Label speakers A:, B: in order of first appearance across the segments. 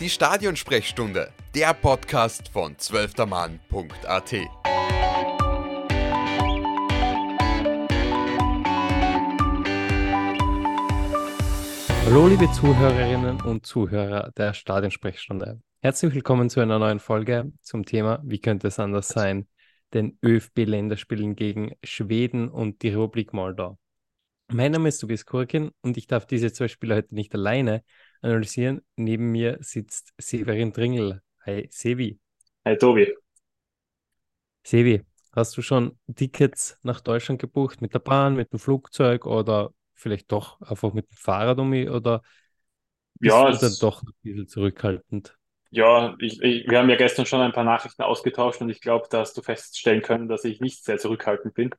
A: Die Stadionsprechstunde, der Podcast von zwölftermann.at.
B: Hallo liebe Zuhörerinnen und Zuhörer der Stadionsprechstunde. Herzlich willkommen zu einer neuen Folge zum Thema Wie könnte es anders sein? Den ÖFB-Länderspielen gegen Schweden und die Republik Moldau. Mein Name ist Tobias Kurkin und ich darf diese zwei Spiele heute nicht alleine analysieren. Neben mir sitzt Severin Dringel. Hi, Sevi.
C: Hi, Tobi.
B: Sevi, hast du schon Tickets nach Deutschland gebucht mit der Bahn, mit dem Flugzeug oder vielleicht doch einfach mit dem Fahrrad um mich oder bist
C: Ja,
B: du dann doch ein bisschen zurückhaltend?
C: ja ich, ich, wir haben ja gestern schon ein paar Nachrichten ausgetauscht und ich glaube, da hast du feststellen können, dass ich nicht sehr zurückhaltend bin.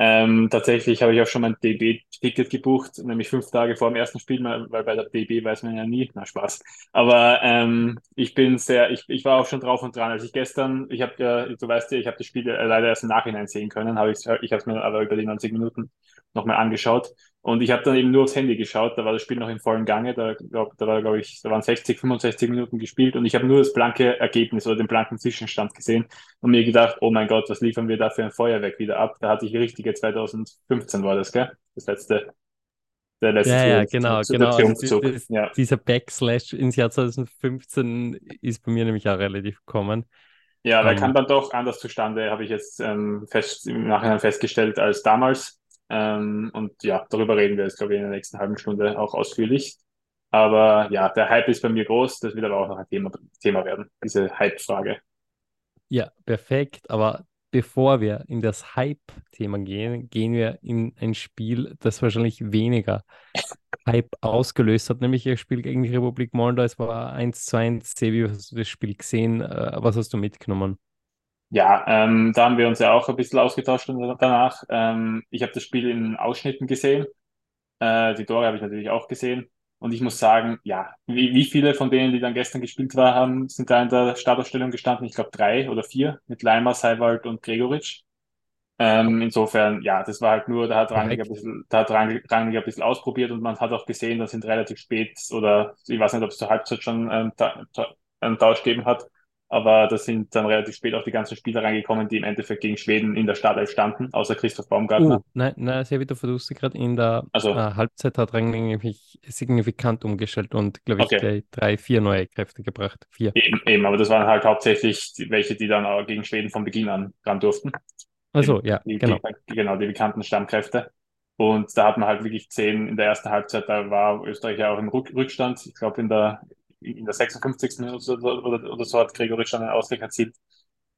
C: Ähm, tatsächlich habe ich auch schon mein DB-Ticket gebucht, nämlich fünf Tage vor dem ersten Spiel, weil bei der DB weiß man ja nie. Na, Spaß. Aber ähm, ich bin sehr, ich, ich war auch schon drauf und dran. Als ich gestern, ich habe ja, du weißt ja, ich habe das Spiel leider erst im Nachhinein sehen können, habe ich, ich habe es mir aber über die 90 Minuten nochmal angeschaut. Und ich habe dann eben nur aufs Handy geschaut, da war das Spiel noch im vollen Gange, da, glaub, da war, glaube ich, da waren 60, 65 Minuten gespielt und ich habe nur das blanke Ergebnis oder den blanken Zwischenstand gesehen und mir gedacht, oh mein Gott, was liefern wir da für ein Feuerwerk wieder ab? Da hatte ich richtige 2015 war das, gell? Das letzte, der letzte
B: Ja, ja, genau, genau. Also die- das,
C: Ja,
B: dieser Backslash ins Jahr 2015 ist bei mir nämlich auch relativ gekommen.
C: ja, der
B: Ähm,
C: kam dann doch anders zustande, habe ich jetzt ähm, fest, im Nachhinein festgestellt als damals. Ähm, und ja, darüber reden wir jetzt, glaube ich, in der nächsten halben Stunde auch ausführlich. Aber ja, der Hype ist bei mir groß, das wird aber auch noch ein Thema, Thema werden, diese Hype-Frage.
B: Ja, perfekt. Aber bevor wir in das Hype-Thema gehen, gehen wir in ein Spiel, das wahrscheinlich weniger Hype ausgelöst hat, nämlich das Spiel gegen die Republik Moldau. Es war 1 zu 1. Sebi, hast du das Spiel gesehen? Äh, Was hast du mitgenommen?
C: Ja, ähm, da haben wir uns ja auch ein bisschen ausgetauscht danach. Ähm, ich habe das Spiel in Ausschnitten gesehen. Äh, die Tore habe ich natürlich auch gesehen. Und ich muss sagen, ja, wie, wie viele von denen, die dann gestern gespielt war, haben, sind da in der Startaufstellung gestanden? Ich glaube drei oder vier mit Leimer, Seiwald und Gregoritsch. Ähm, insofern, ja, das war halt nur, da hat Rangnick ein bisschen, da hat Rangnick, ein bisschen ausprobiert und man hat auch gesehen, da sind relativ spät oder ich weiß nicht, ob es zur Halbzeit schon einen, Ta Ta einen Tausch gegeben hat, aber da sind dann relativ spät auch die ganzen Spieler reingekommen, die im Endeffekt gegen Schweden in der Startelf standen, außer Christoph Baumgartner.
B: Uh, nein, nein, du verdust dich gerade in der äh,
C: Also,
B: Halbzeit hat Rangnick nämlich signifikant umgestellt und, glaube ich,
C: okay.
B: drei, vier neue Kräfte gebracht. Vier.
C: Eben, eben, aber das waren halt hauptsächlich welche, die dann auch gegen Schweden von Beginn an ran durften.
B: Also, ja,
C: die,
B: genau.
C: die, genau, die bekannten Stammkräfte. Und da hat man halt wirklich zehn in der ersten Halbzeit, da war Österreich ja auch im Rück Rückstand. Ich glaube, in der, in der 56. Minute oder, oder, oder so hat Gregoritsch dann einen Ausgleich erzielt.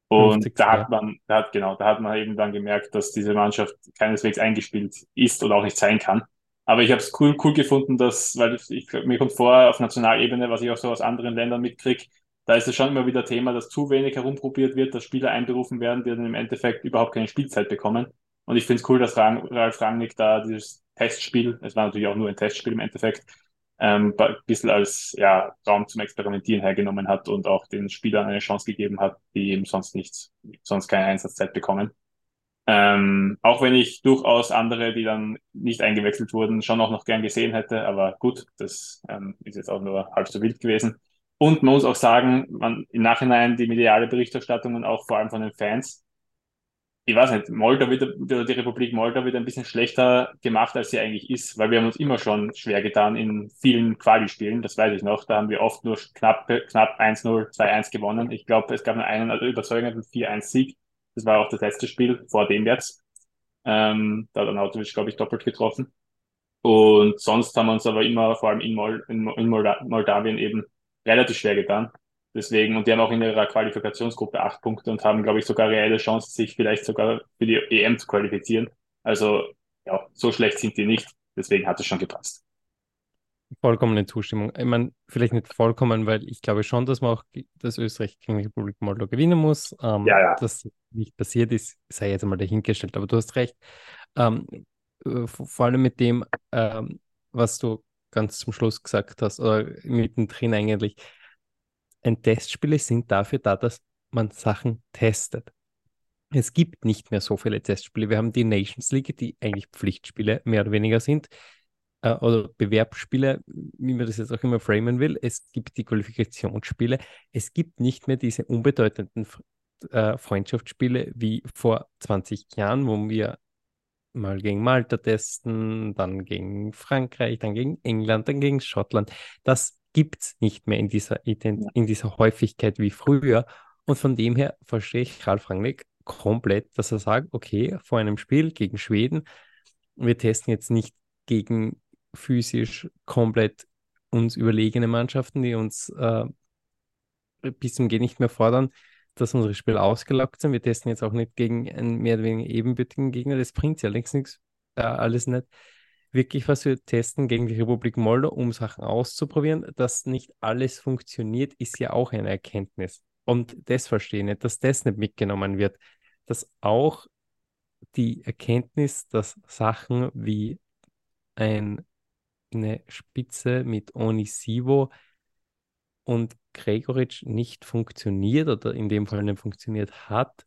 C: Und
B: 50.
C: da hat man, da hat, genau, da hat man eben dann gemerkt, dass diese Mannschaft keineswegs eingespielt ist oder auch nicht sein kann. Aber ich habe es cool, cool gefunden, dass, weil ich, ich, mir kommt vor, auf Nationalebene, was ich auch so aus anderen Ländern mitkriege, da ist es schon immer wieder Thema, dass zu wenig herumprobiert wird, dass Spieler einberufen werden, die dann im Endeffekt überhaupt keine Spielzeit bekommen. Und ich finde es cool, dass Ralf Rangnick da dieses Testspiel, es war natürlich auch nur ein Testspiel im Endeffekt, ähm, ein bisschen als ja, Raum zum Experimentieren hergenommen hat und auch den Spielern eine Chance gegeben hat, die eben sonst nichts, sonst keine Einsatzzeit bekommen. Ähm, auch wenn ich durchaus andere, die dann nicht eingewechselt wurden, schon auch noch gern gesehen hätte, aber gut, das ähm, ist jetzt auch nur halb so wild gewesen. Und man muss auch sagen, man im Nachhinein die mediale Berichterstattung und auch vor allem von den Fans, ich weiß nicht, Moldau wird, die Republik Moldau wird ein bisschen schlechter gemacht, als sie eigentlich ist, weil wir haben uns immer schon schwer getan in vielen Quali-Spielen, das weiß ich noch. Da haben wir oft nur knapp, knapp 1-0, 2-1 gewonnen. Ich glaube, es gab nur einen also überzeugenden 4-1-Sieg. Das war auch das letzte Spiel vor dem jetzt. Ähm, da hat Arnautovic, glaube ich, doppelt getroffen. Und sonst haben wir uns aber immer, vor allem in, Mol in Molda Moldawien eben relativ schwer getan. Deswegen, und die haben auch in ihrer Qualifikationsgruppe acht Punkte und haben, glaube ich, sogar reelle Chancen, sich vielleicht sogar für die EM zu qualifizieren. Also, ja, so schlecht sind die nicht. Deswegen hat es schon gepasst.
B: Vollkommene Zustimmung. Ich meine, vielleicht nicht vollkommen, weil ich glaube schon, dass man auch, dass Österreich gegen die Republik Moldau gewinnen muss. Ähm,
C: Ja, ja.
B: dass nicht passiert ist, sei jetzt einmal dahingestellt. Aber du hast recht. Ähm, äh, vor vor allem mit dem, ähm, was du ganz zum Schluss gesagt hast, oder mittendrin eigentlich. Ein Testspiele sind dafür da, dass man Sachen testet. Es gibt nicht mehr so viele Testspiele. Wir haben die Nations League, die eigentlich Pflichtspiele mehr oder weniger sind. äh, oder Bewerbsspiele, wie man das jetzt auch immer framen will. Es gibt die Qualifikationsspiele. Es gibt nicht mehr diese unbedeutenden äh, Freundschaftsspiele wie vor 20 Jahren, wo wir mal gegen Malta testen, dann gegen Frankreich, dann gegen England, dann gegen Schottland. Das gibt es nicht mehr in dieser, in dieser Häufigkeit wie früher. Und von dem her verstehe ich Ralf Rangnick komplett, dass er sagt, okay, vor einem Spiel gegen Schweden, wir testen jetzt nicht gegen physisch komplett uns überlegene Mannschaften, die uns äh, bis zum Gehen nicht mehr fordern, dass unsere Spiele ausgelockt sind. Wir testen jetzt auch nicht gegen einen mehr oder weniger ebenbürtigen Gegner. Das bringt ja längst nichts, äh, alles nicht. Wirklich, was wir testen gegen die Republik Moldau, um Sachen auszuprobieren, dass nicht alles funktioniert, ist ja auch eine Erkenntnis. Und das verstehe ich nicht, dass das nicht mitgenommen wird. Dass auch die Erkenntnis, dass Sachen wie ein, eine Spitze mit Onisivo und Gregoritsch nicht funktioniert oder in dem Fall nicht funktioniert hat,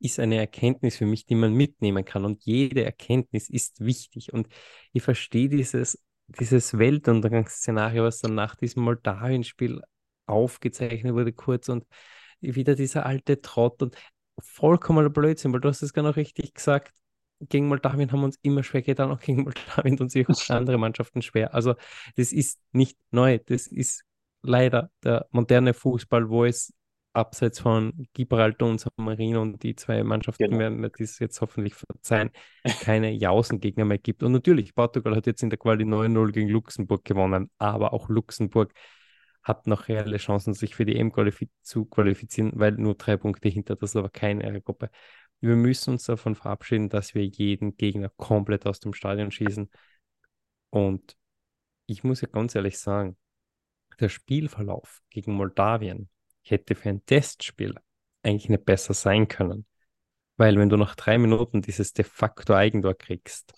B: ist eine Erkenntnis für mich, die man mitnehmen kann. Und jede Erkenntnis ist wichtig. Und ich verstehe dieses, dieses Weltuntergangsszenario, was dann nach diesem Moldawien-Spiel aufgezeichnet wurde, kurz und wieder dieser alte Trott und vollkommener Blödsinn, weil du hast es gar noch richtig gesagt. Gegen Moldawien haben wir uns immer schwer getan, auch gegen Moldawien und sich andere Mannschaften schwer. Also, das ist nicht neu. Das ist leider der moderne Fußball, wo es abseits von Gibraltar und San Marino und die zwei Mannschaften genau. werden mir das jetzt hoffentlich verzeihen, keine Jausengegner mehr gibt. Und natürlich, Portugal hat jetzt in der Quali 9-0 gegen Luxemburg gewonnen, aber auch Luxemburg hat noch reelle Chancen, sich für die EM qualifiz zu qualifizieren, weil nur drei Punkte hinter das aber keine Gruppe. Wir müssen uns davon verabschieden, dass wir jeden Gegner komplett aus dem Stadion schießen. Und ich muss ja ganz ehrlich sagen, der Spielverlauf gegen Moldawien hätte für ein Testspiel eigentlich nicht besser sein können. Weil wenn du nach drei Minuten dieses de facto Eigentor kriegst,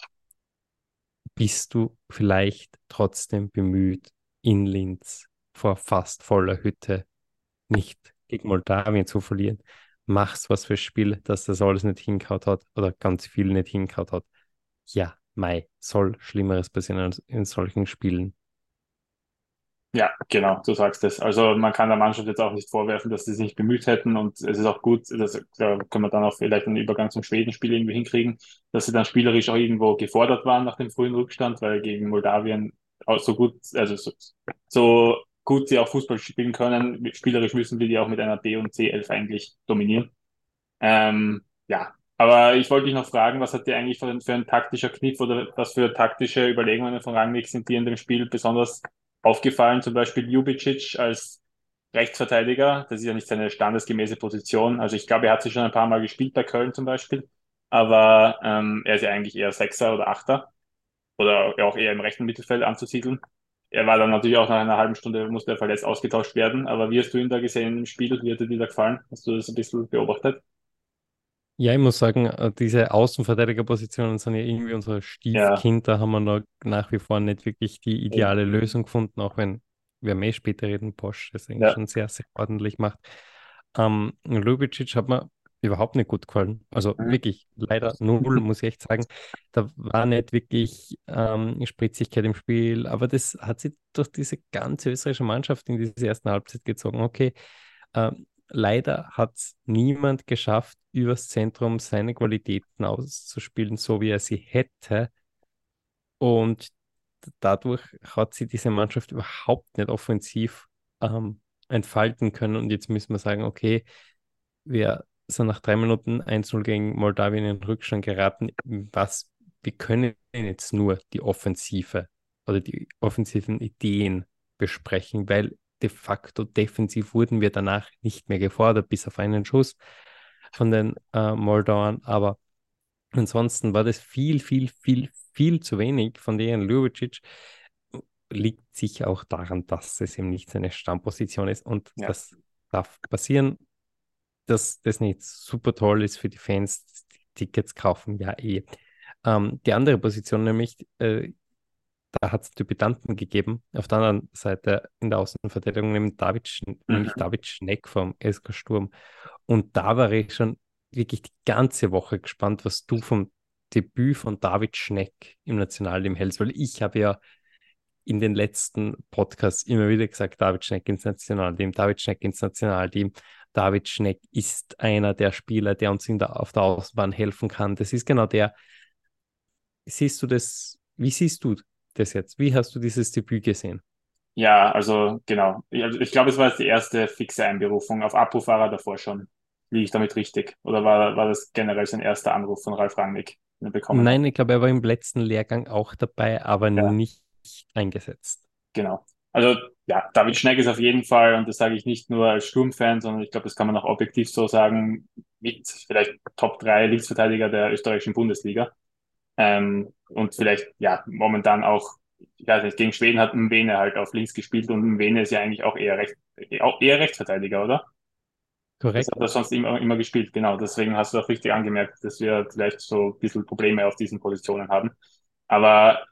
B: bist du vielleicht trotzdem bemüht, in Linz vor fast voller Hütte nicht gegen Moldawien zu verlieren. Machst was fürs Spiel, dass das alles nicht hinkaut hat oder ganz viel nicht hinkaut hat. Ja, Mai, soll Schlimmeres passieren als in solchen Spielen.
C: Ja, genau, du sagst es. Also man kann der Mannschaft jetzt auch nicht vorwerfen, dass sie sich nicht bemüht hätten und es ist auch gut, dass, da können wir dann auch vielleicht einen Übergang zum Schwedenspiel irgendwie hinkriegen, dass sie dann spielerisch auch irgendwo gefordert waren nach dem frühen Rückstand, weil gegen Moldawien auch so gut, also so, so gut sie auch Fußball spielen können, spielerisch müssen wir die auch mit einer B- und C11 eigentlich dominieren. Ähm, ja, aber ich wollte dich noch fragen, was hat dir eigentlich für, für ein taktischer Kniff oder was für taktische Überlegungen von Rangnick sind dir in dem Spiel besonders aufgefallen, zum Beispiel Ljubicic als Rechtsverteidiger. Das ist ja nicht seine standesgemäße Position. Also ich glaube, er hat sich schon ein paar Mal gespielt bei Köln zum Beispiel. Aber ähm, er ist ja eigentlich eher Sechser oder Achter. Oder auch eher im rechten Mittelfeld anzusiedeln. Er war dann natürlich auch nach einer halben Stunde, musste er verletzt ausgetauscht werden. Aber wie hast du ihn da gesehen im Spiel? Wie hat dir da gefallen? Hast du das ein bisschen beobachtet?
B: Ja, ich muss sagen, äh, diese Außenverteidigerpositionen sind ja irgendwie unser Stiefkind. Ja. Da haben wir noch nach wie vor nicht wirklich die ideale ja. Lösung gefunden, auch wenn wir mehr später reden, Bosch das eigentlich ja. schon sehr, sehr ordentlich macht. Ähm, Lubicic hat mir überhaupt nicht gut gefallen. Also mhm. wirklich, leider null, muss ich echt sagen. Da war nicht wirklich ähm, Spritzigkeit im Spiel, aber das hat sich durch diese ganze österreichische Mannschaft in diese ersten Halbzeit gezogen. Okay, ähm, leider hat es niemand geschafft, übers Zentrum seine Qualitäten auszuspielen, so wie er sie hätte. Und dadurch hat sie diese Mannschaft überhaupt nicht offensiv ähm, entfalten können. Und jetzt müssen wir sagen, okay, wir sind nach drei Minuten 1-0 gegen Moldawien in Rückstand geraten. Was, wir können jetzt nur die Offensive oder die offensiven Ideen besprechen, weil de facto defensiv wurden wir danach nicht mehr gefordert, bis auf einen Schuss von den äh, Moldauern. Aber ansonsten war das viel, viel, viel, viel zu wenig von denen. Ljubicic liegt sich auch daran, dass es eben nicht seine Stammposition ist und ja. das darf passieren. Dass das nicht super toll ist für die Fans, die Tickets kaufen, ja eh. Ähm, die andere Position, nämlich äh, da hat es Debütanten gegeben. Auf der anderen Seite in der Außenverteidigung nämlich David, mhm. nämlich David Schneck vom SK Sturm. Und da war ich schon wirklich die ganze Woche gespannt, was du vom Debüt von David Schneck im Nationalteam hältst, weil ich habe ja in den letzten Podcasts immer wieder gesagt, David Schneck ins Nationalteam, David Schneck ins Nationalteam. David Schneck ist einer der Spieler, der uns in der, auf der Außenbahn helfen kann. Das ist genau der. Siehst du das, wie siehst du das jetzt? Wie hast du dieses Debüt gesehen?
C: Ja, also genau. Ich, also ich glaube, es war jetzt die erste fixe Einberufung. Auf Abruf war er davor schon. Liege ich damit richtig? Oder war, war das generell sein erster Anruf von Ralf Rangnick?
B: Bekommen? Nein, ich glaube, er war im letzten Lehrgang auch dabei, aber ja. nicht eingesetzt.
C: Genau. Also ja, David Schneck ist auf jeden Fall, und das sage ich nicht nur als Sturmfan, sondern ich glaube, das kann man auch objektiv so sagen, mit vielleicht Top 3 Linksverteidiger der österreichischen Bundesliga. Ähm, und vielleicht, ja, momentan auch, ich weiß nicht, gegen Schweden hat Mwene halt auf links gespielt und Mwene ist ja eigentlich auch eher, recht, auch eher Rechtsverteidiger, oder? Korrekt. Das hat er sonst immer, immer gespielt, genau. Deswegen hast du auch richtig angemerkt, dass wir vielleicht so ein bisschen Probleme auf diesen Positionen haben. Aber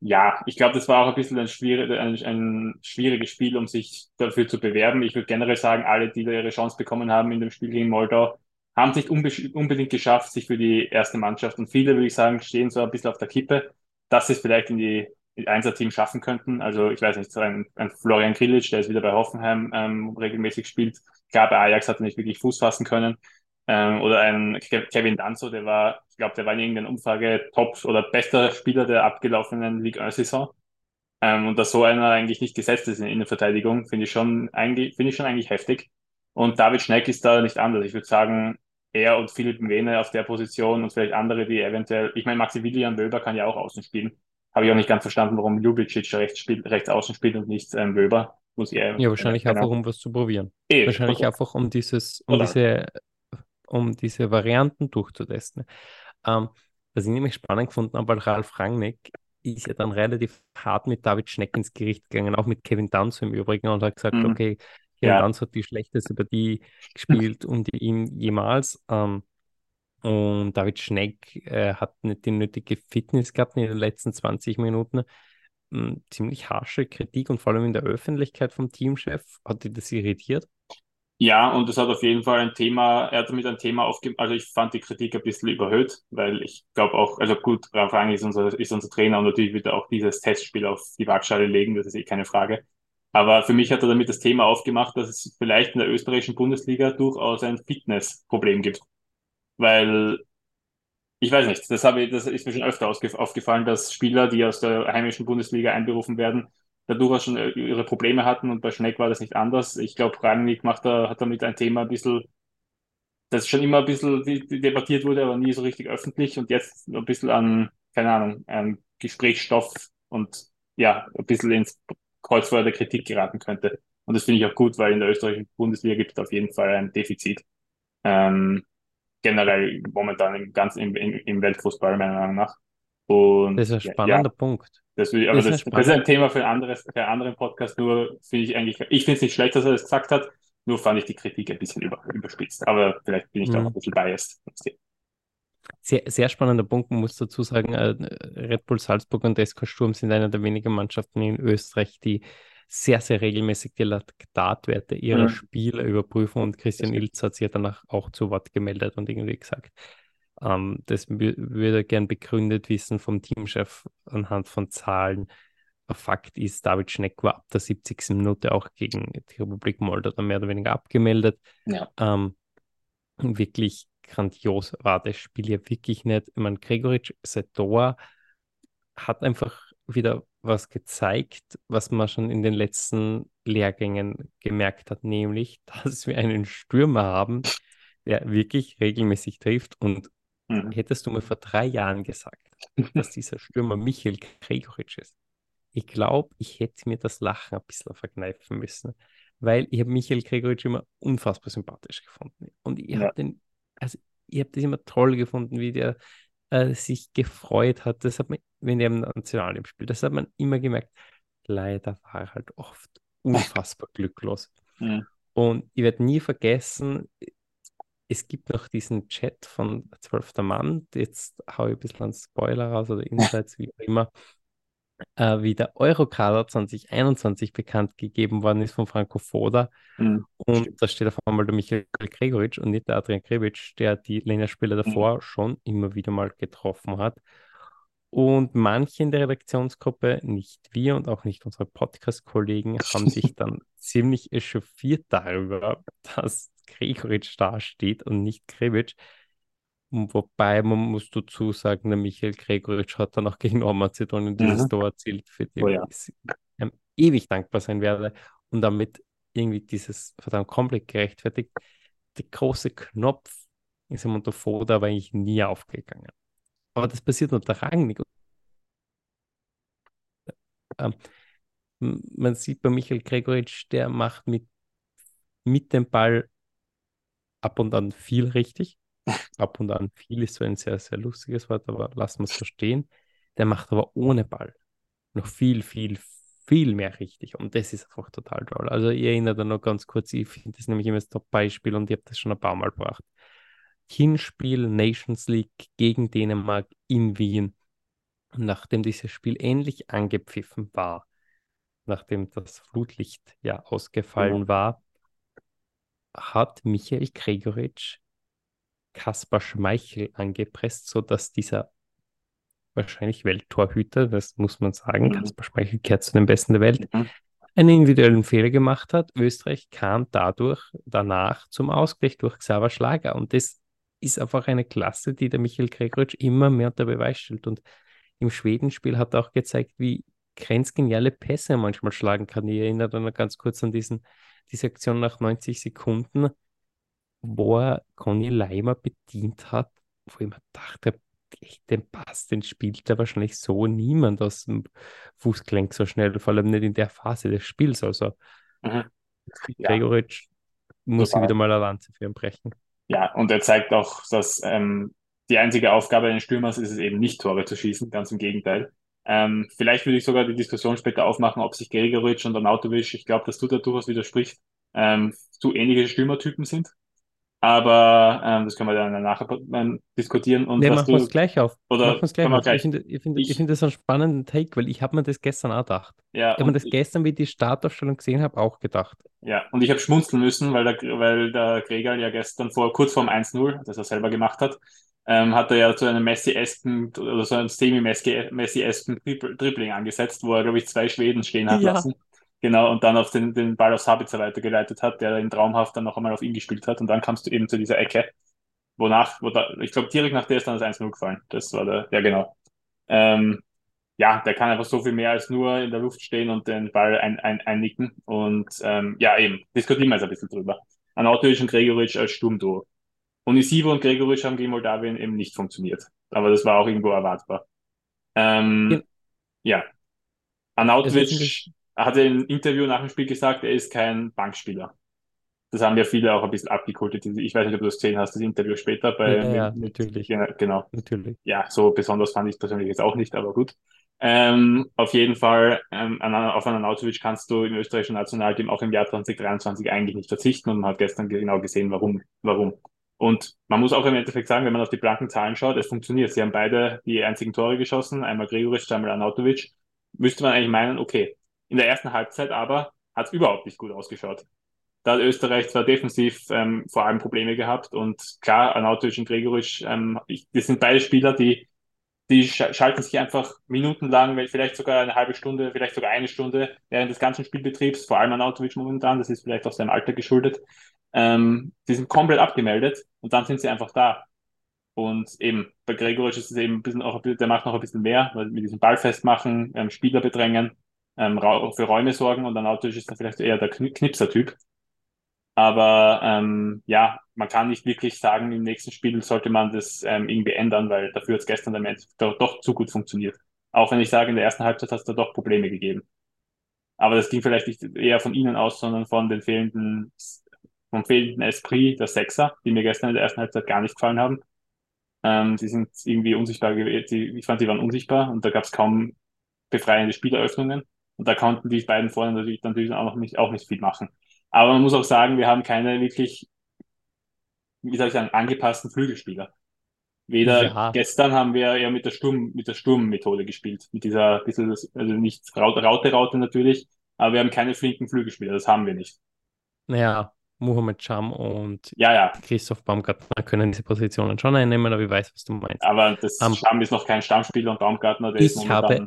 C: ja, ich glaube, das war auch ein bisschen ein, schwierig, ein, ein, schwieriges Spiel, um sich dafür zu bewerben. Ich würde generell sagen, alle, die da ihre Chance bekommen haben in dem Spiel gegen Moldau, haben es nicht unbe unbedingt geschafft, sich für die erste Mannschaft. Und viele, würde ich sagen, stehen so ein bisschen auf der Kippe, dass sie es vielleicht in die Einser-Team schaffen könnten. Also ich weiß nicht, so ein, ein Florian Krilic, der ist wieder bei Hoffenheim ähm, regelmäßig spielt. Klar, bei Ajax hat er nicht wirklich Fuß fassen können. Ähm, oder ein Kevin Danzo, der war, ich glaube, der war in irgendeiner Umfrage Top oder bester Spieler der abgelaufenen Ligue 1-Saison. Ähm, und dass so einer eigentlich nicht gesetzt ist in, der Verteidigung, finde ich schon finde ich schon eigentlich heftig. Und David Schneck ist da nicht anders. Ich würde sagen, er und Philipp Mwene auf der Position und vielleicht andere, die eventuell, ich meine, Maximilian Wöber kann ja auch außen spielen. Habe ich auch nicht ganz verstanden, warum Ljubicic rechts, spielt, rechts außen spielt und nicht ähm, Wöber.
B: Muss ich, ja, wahrscheinlich einfach, um was zu probieren. Eh, wahrscheinlich einfach, um dieses, um Oder? diese, um diese Varianten durchzutesten. Ähm, was ich nämlich spannend gefunden habe, weil Ralf Rangnick ist ja dann relativ hart mit David Schneck ins Gericht gegangen, auch mit Kevin Danzo im Übrigen und hat gesagt, mhm. okay, Ja. Danzo hat die schlechteste Partie gespielt und ihm jemals. Ähm, und David Schneck äh, hat nicht die nötige Fitness gehabt in den letzten 20 Minuten. Ähm, ziemlich harsche Kritik und vor allem in der Öffentlichkeit vom Teamchef. Hat dich das irritiert?
C: Ja, und das hat auf jeden Fall ein Thema, er hat damit ein Thema aufgemacht, also ich fand die Kritik ein bisschen überhöht, weil ich glaube auch, also gut, Ralf Rang ist unser, ist unser Trainer und natürlich wird er auch dieses Testspiel auf die Waagschale legen, das ist eh keine Frage. Aber für mich hat er damit das Thema aufgemacht, dass es vielleicht in der österreichischen Bundesliga durchaus ein Fitnessproblem gibt. Weil, ich weiß nicht, das, habe ich, das ist mir schon öfter aufgefallen, dass Spieler, die aus der heimischen Bundesliga einberufen werden, da durchaus schon äh, ihre Probleme hatten und bei Schneck war das nicht anders. Ich glaube, Rangnick macht da, hat damit ein Thema ein bisschen, das schon immer ein bisschen debattiert wurde, aber nie so richtig öffentlich und jetzt ein bisschen an, keine Ahnung, an Gesprächsstoff und ja, ein bisschen ins Kreuzfeuer der Kritik geraten könnte. Und das finde ich auch gut, weil in der österreichischen Bundesliga gibt es auf jeden Fall ein Defizit. Ähm, generell momentan im ganzen im, im, im Weltfußball meiner Meinung nach.
B: Und, das ist ein spannender ja, Punkt.
C: Das, will, aber das, das, das, ist ein Thema für, ein anderes, für einen anderen Podcast. Nur finde ich eigentlich, ich finde es nicht schlecht, dass er das gesagt hat. Nur fand ich die Kritik ein bisschen über, überspitzt. Aber vielleicht bin ich mhm. da auch ein bisschen biased.
B: Sehr, sehr spannender Punkt, man muss dazu sagen, äh, Red Bull Salzburg und SK Sturm sind eine der wenigen Mannschaften in Österreich, die sehr, sehr regelmäßig die Laktatwerte ihrer mhm. Spieler überprüfen und Christian Ilz hat sich ja danach auch zu Wort gemeldet und irgendwie gesagt, ähm, das würde er gern begründet wissen vom Teamchef anhand von Zahlen. Fakt ist, David Schneck war ab der 70. Minute auch gegen die Republik Moldau mehr oder weniger abgemeldet. Ja. Ähm, wirklich grandios war das Spiel ja wirklich nicht. Ich meine, Gregoritsch Sedor hat einfach wieder was gezeigt, was man schon in den letzten Lehrgängen gemerkt hat, nämlich, dass wir einen Stürmer haben, der wirklich regelmäßig trifft. Und mhm. hättest du mir vor drei Jahren gesagt, dass dieser Stürmer Michael Gregoritsch ist, ich glaube, ich hätte mir das Lachen ein bisschen verkneifen müssen, weil ich habe Michael Gregoritsch immer unfassbar sympathisch gefunden. Und ich ja. habe den also ich habe das immer toll gefunden, wie der äh, sich gefreut hat. Das hat man, wenn der im Nationalteam spielt, das hat man immer gemerkt. Leider war er halt oft unfassbar glücklos. Mhm. Und ich werde nie vergessen, es gibt noch diesen Chat von 12. Mann, jetzt haue ich ein bisschen einen Spoiler raus oder Insights, wie auch immer. Äh, wie der Eurokader 2021 bekannt gegeben worden ist von Franco Foda.
C: Mhm.
B: Und da steht auf einmal der Michael Gregoritsch und nicht der Adrian Grebic, der die Länderspieler davor mhm. schon immer wieder mal getroffen hat. Und manche in der Redaktionsgruppe, nicht wir und auch nicht unsere Podcast-Kollegen, haben sich dann ziemlich echauffiert darüber, dass Gregoritsch da steht und nicht Grebic. Wobei man muss dazu sagen, der Michael Gregoritsch hat dann auch gegen Nordmazedonien dieses mhm. Tor erzielt, für den oh, ja. ich ähm, ewig dankbar sein werde und damit irgendwie dieses verdammt komplett gerechtfertigt. Der große Knopf ist im Unterfoda aber eigentlich nie aufgegangen. Aber das passiert unter Rangnick. Ähm, man sieht bei Michael Gregoritsch, der macht mit, mit dem Ball ab und an viel richtig ab und an viel ist so ein sehr, sehr lustiges Wort, aber lassen wir es so stehen. Der macht aber ohne Ball noch viel, viel, viel mehr richtig. Und das ist einfach total toll. Also ihr erinnert da noch ganz kurz, ich finde das nämlich immer das Top-Beispiel und ich habe das schon ein paar Mal gebracht. Hinspiel Nations League gegen Dänemark in Wien. nachdem dieses Spiel endlich angepfiffen war, nachdem das Flutlicht ja ausgefallen war, hat Michael Gregoritsch Kaspar Schmeichel angepresst, sodass dieser wahrscheinlich Welttorhüter, das muss man sagen, mhm. Kaspar Schmeichel gehört zu den Besten der Welt, mhm. einen individuellen Fehler gemacht hat. Österreich kam dadurch danach zum Ausgleich durch Xaver Schlager und das ist einfach eine Klasse, die der Michael Gregoritsch immer mehr unter Beweis stellt und im Schwedenspiel hat er auch gezeigt, wie grenzgeniale Pässe manchmal schlagen kann. Ich erinnere dann ganz kurz an diesen, diese Aktion nach 90 Sekunden, wo er Conny Leimer bedient hat, wo ich mir dachte, echt, den Pass, den spielt er wahrscheinlich so niemand aus dem Fußgelenk so schnell, vor allem nicht in der Phase des Spiels. Also mhm. Gregoritsch ja. muss ich wieder mal eine Lanze für ihn brechen.
C: Ja, und er zeigt auch, dass ähm, die einzige Aufgabe eines Stürmers ist es eben nicht, Tore zu schießen, ganz im Gegenteil. Ähm, vielleicht würde ich sogar die Diskussion später aufmachen, ob sich Gregoritsch und Arnautovic, ich glaube, dass du da durchaus widersprichst, ähm, zu ähnliche Stürmertypen sind. Aber ähm, das können wir dann nachher diskutieren.
B: Und nee, machen wir es gleich auf. Oder machen gleich auf. Gleich. Ich finde ich find, ich, ich find das einen spannenden Take, weil ich habe mir das gestern auch gedacht. Ja, ich habe mir das gestern, wie ich die Startaufstellung gesehen habe, auch gedacht.
C: Ja, und ich habe schmunzeln müssen, weil der, weil der Gregor ja gestern vor kurz vorm 1-0, das er selber gemacht hat, ähm, hat er ja zu einem Messi-esken oder so einem semi-Messi-esken Dribbling angesetzt, wo er, glaube ich, zwei Schweden stehen hat ja. lassen. Genau, und dann auf den, den Ball auf Sabitzer weitergeleitet hat, der in traumhaft dann noch einmal auf ihn gespielt hat. Und dann kamst du eben zu dieser Ecke, wonach, wo da, ich glaube, direkt nach der ist dann das 1-0 gefallen. Das war der, ja genau. Ähm, ja, der kann einfach so viel mehr als nur in der Luft stehen und den Ball ein, ein, einnicken. Und ähm, ja, eben, diskutieren wir jetzt ein bisschen drüber. Anatovic und Gregoritsch als Sturmduo. Unisivo und Gregoritsch haben gegen Moldawien eben nicht funktioniert. Aber das war auch irgendwo erwartbar. Ähm, ja. ja. Anautovic er hat im Interview nach dem Spiel gesagt, er ist kein Bankspieler. Das haben ja viele auch ein bisschen abgekultet. Ich weiß nicht, ob du das gesehen hast, das Interview später bei.
B: Ja, ja natürlich.
C: Ja, genau.
B: Natürlich.
C: Ja, so besonders fand ich es persönlich jetzt auch nicht, aber gut. Ähm, auf jeden Fall, ähm, auf einen Anautovic kannst du im österreichischen Nationalteam auch im Jahr 2023 eigentlich nicht verzichten und man hat gestern genau gesehen, warum. warum. Und man muss auch im Endeffekt sagen, wenn man auf die blanken Zahlen schaut, es funktioniert. Sie haben beide die einzigen Tore geschossen, einmal Gregoritsch, einmal Anautovic. Müsste man eigentlich meinen, okay, in der ersten Halbzeit aber hat es überhaupt nicht gut ausgeschaut. Da hat Österreich zwar defensiv ähm, vor allem Probleme gehabt und klar, Arnautovic und Gregoritsch, ähm, ich, das sind beide Spieler, die, die schalten sich einfach minutenlang, vielleicht sogar eine halbe Stunde, vielleicht sogar eine Stunde während des ganzen Spielbetriebs, vor allem Arnautovic momentan, das ist vielleicht auch seinem Alter geschuldet, ähm, die sind komplett abgemeldet und dann sind sie einfach da. Und eben bei Gregoritsch ist es eben ein bisschen auch, der macht noch ein bisschen mehr, mit diesem Ball festmachen, ähm, Spieler bedrängen, ähm, für Räume sorgen und dann automatisch ist dann vielleicht eher der Knipser-Typ. Aber ähm, ja, man kann nicht wirklich sagen, im nächsten Spiel sollte man das ähm, irgendwie ändern, weil dafür hat es gestern am Ende doch, doch zu gut funktioniert. Auch wenn ich sage, in der ersten Halbzeit hat es da doch Probleme gegeben. Aber das ging vielleicht nicht eher von ihnen aus, sondern von den fehlenden, vom fehlenden Esprit der Sechser, die mir gestern in der ersten Halbzeit gar nicht gefallen haben. Ähm, die sind irgendwie unsichtbar gewesen. Ich fand, die waren unsichtbar und da gab es kaum befreiende Spieleröffnungen. Und da konnten die beiden vorne natürlich, natürlich auch, noch nicht, auch nicht viel machen. Aber man muss auch sagen, wir haben keine wirklich, wie soll ich sagen, angepassten Flügelspieler. Weder
B: Ja.
C: gestern haben wir eher mit der Sturm, mit der Sturmmethode gespielt, mit dieser bisschen, also nicht Raute, Raute, Raute natürlich, aber wir haben keine flinken Flügelspieler, das haben wir nicht.
B: Naja, Mohamed Cham und
C: Ja, ja,
B: Christoph Baumgartner können diese Positionen schon einnehmen, aber ich weiß, was du meinst.
C: aber das
B: Am-
C: Stamm ist noch kein Stammspieler und Baumgartner, der ist
B: Ich
C: momentan. Ja.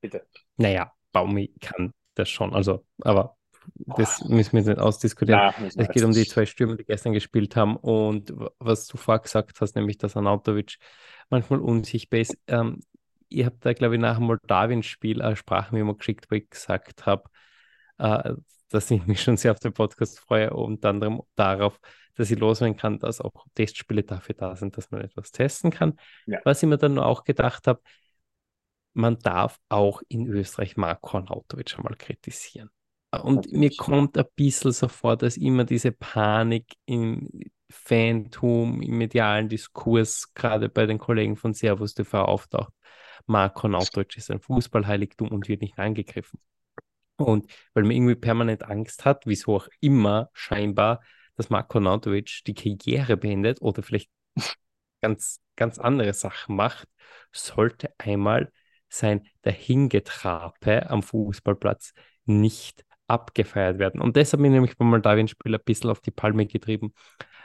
C: Bitte.
B: Naja, Baumi kann das schon, also, aber das müssen wir jetzt nicht ausdiskutieren.
C: Wir
B: Es geht um die zwei Stürmer, die gestern gespielt haben und was du vorher gesagt hast, nämlich dass Arnautovic manchmal unsichtbar ist. Ähm, ihr habt da, glaube ich, nach dem Moldawien-Spiel eine Sprachmemo geschickt, wo ich gesagt habe, äh, dass ich mich schon sehr auf den Podcast freue, unter anderem darauf, dass ich loswerden kann, dass auch Testspiele dafür da sind, dass man etwas testen kann.
C: Ja.
B: Was ich mir dann nur auch gedacht habe, man darf auch in Österreich Marko Arnautovic einmal kritisieren. Und mir kommt ein bisschen so vor, dass immer diese Panik im Fantum, im medialen Diskurs, gerade bei den Kollegen von Servus TV auftaucht. Marko Arnautovic ist ein Fußballheiligtum und wird nicht angegriffen. Und weil man irgendwie permanent Angst hat, wieso auch immer, scheinbar, dass Marko Arnautovic die Karriere beendet oder vielleicht ganz, ganz andere Sachen macht, sollte einmal sein Dahingetrape am Fußballplatz nicht abgefeiert werden. Und deshalb bin ich nämlich beim Moldawien-Spiel ein bisschen auf die Palme getrieben,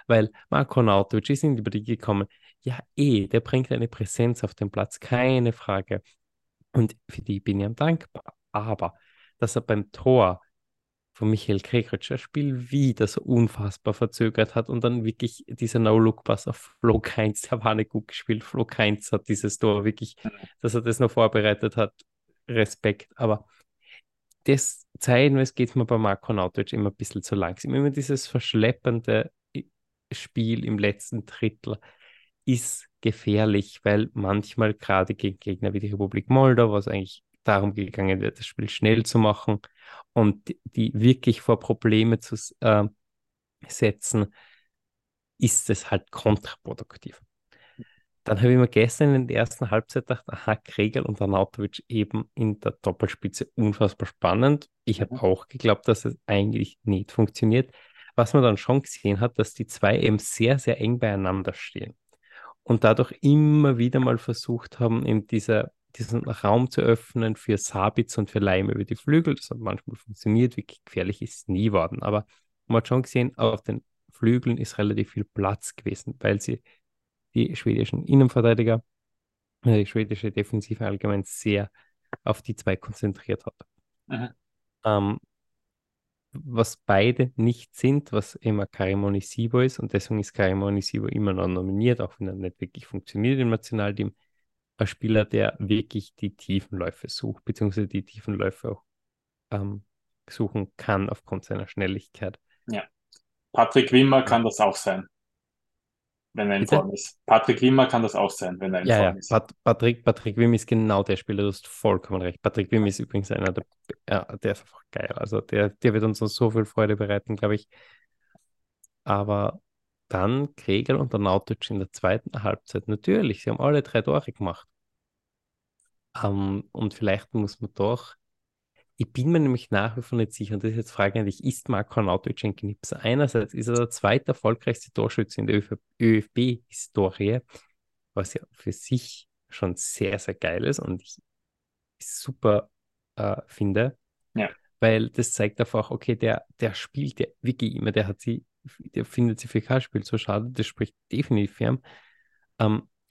B: weil Marko Arnautovic ist in die Partie gekommen. Ja, eh, der bringt eine Präsenz auf den Platz, keine Frage. Und für die bin ich ihm dankbar. Aber dass er beim Tor von Michael Krekritsch das Spiel wieder so unfassbar verzögert hat und dann wirklich dieser No-Look-Pass auf Flo Kainz, der war nicht gut gespielt. Flo Kainz hat dieses Tor wirklich, dass er das noch vorbereitet hat, Respekt. Aber das zeitweise geht mir bei Marko Arnautovic immer ein bisschen zu langsam. Immer dieses verschleppende Spiel im letzten Drittel ist gefährlich, weil manchmal gerade gegen Gegner wie die Republik Moldau, was eigentlich darum gegangen wird, das Spiel schnell zu machen und die, die wirklich vor Probleme zu äh, setzen, ist es halt kontraproduktiv. Dann habe ich mir gestern in der ersten Halbzeit gedacht, aha, Kregel und Arnautovic eben in der Doppelspitze unfassbar spannend. Ich habe
C: Mhm.
B: auch geglaubt, dass es eigentlich nicht funktioniert. Was man dann schon gesehen hat, dass die zwei eben sehr, sehr eng beieinander stehen und dadurch immer wieder mal versucht haben, in dieser, diesen Raum zu öffnen für Sabitz und für Leim über die Flügel. Das hat manchmal funktioniert, wirklich gefährlich ist es nie worden. Aber man hat schon gesehen, auf den Flügeln ist relativ viel Platz gewesen, weil sie die schwedischen Innenverteidiger, äh, die schwedische Defensive allgemein sehr auf die zwei konzentriert hat.
C: Mhm.
B: Ähm, was beide nicht sind, was immer Karim Onisivo ist, und deswegen ist Karim Onisivo immer noch nominiert, auch wenn er nicht wirklich funktioniert im Nationalteam, ein Spieler, der wirklich die Tiefenläufe sucht, beziehungsweise die Tiefenläufe auch ähm, suchen kann aufgrund seiner Schnelligkeit.
C: Patrick Wimmer kann das auch sein, wenn er in
B: Bitte?
C: Form ist. Patrick Wimmer kann das auch sein, wenn er in
B: Ja, ja,
C: Form ist.
B: Pat Patrick, Patrick Wim ist genau der Spieler, du hast vollkommen recht. Patrick Wim ist übrigens einer der, ja, der ist einfach geil. Also der, der wird uns so viel Freude bereiten, glaube ich. Aber dann Kregel und Arnautovic in der zweiten Halbzeit. Natürlich, sie haben alle drei Tore gemacht. Ähm, und vielleicht muss man doch, ich bin mir nämlich nach wie vor nicht sicher, und das ist jetzt Frage dich, ist Marco Arnautovic ein Knipser? Einerseits ist er der zweiterfolgreichste Torschütze in der ÖFB-Historie, was ja für sich schon sehr, sehr geil ist und ich super äh, finde.
C: Ja.
B: Weil das zeigt einfach, okay, der, der spielt ja wirklich immer, der hat sie, der findet sie für kein Spiel so schade, das spricht definitiv für ihn.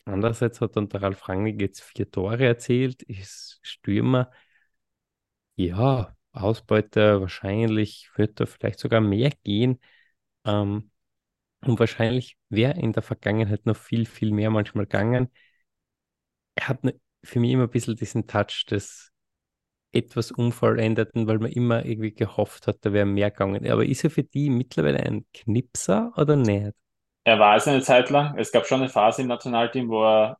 B: Andererseits hat dann der Ralf Rangnick jetzt vier Tore erzielt, ist Stürmer. Ja, Ausbeute wahrscheinlich wird da vielleicht sogar mehr gehen. Ähm, und wahrscheinlich wäre in der Vergangenheit noch viel, viel mehr manchmal gegangen. Er hat für mich immer ein bisschen diesen Touch des etwas Unvollendeten, weil man immer irgendwie gehofft hat, da wäre mehr gegangen. Aber ist er für die mittlerweile ein Knipser oder nicht?
C: Er war es eine Zeit lang. Es gab schon eine Phase im Nationalteam, wo er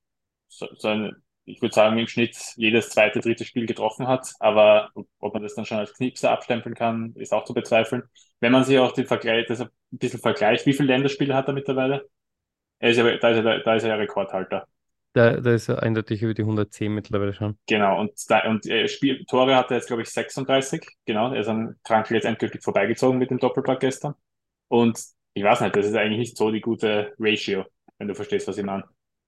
C: so, so ein, ich würde sagen, im Schnitt jedes zweite, dritte Spiel getroffen hat. Aber ob, man das dann schon als Knipser abstempeln kann, ist auch zu bezweifeln. Wenn man sich auch den Vergleich, das ein bisschen vergleicht, wie viele Länderspiele hat er mittlerweile? Er ist ja, da ist er, da ist er ja Rekordhalter.
B: Da, da ist er eindeutig über die 110 mittlerweile schon.
C: Genau, und, da, und äh, Spiel, Tore hat er jetzt, glaube ich, 36. Genau, er ist an Krankel jetzt endgültig vorbeigezogen mit dem Doppelpack gestern. Und ich weiß nicht, das ist eigentlich nicht so die gute Ratio, wenn du verstehst, was ich meine.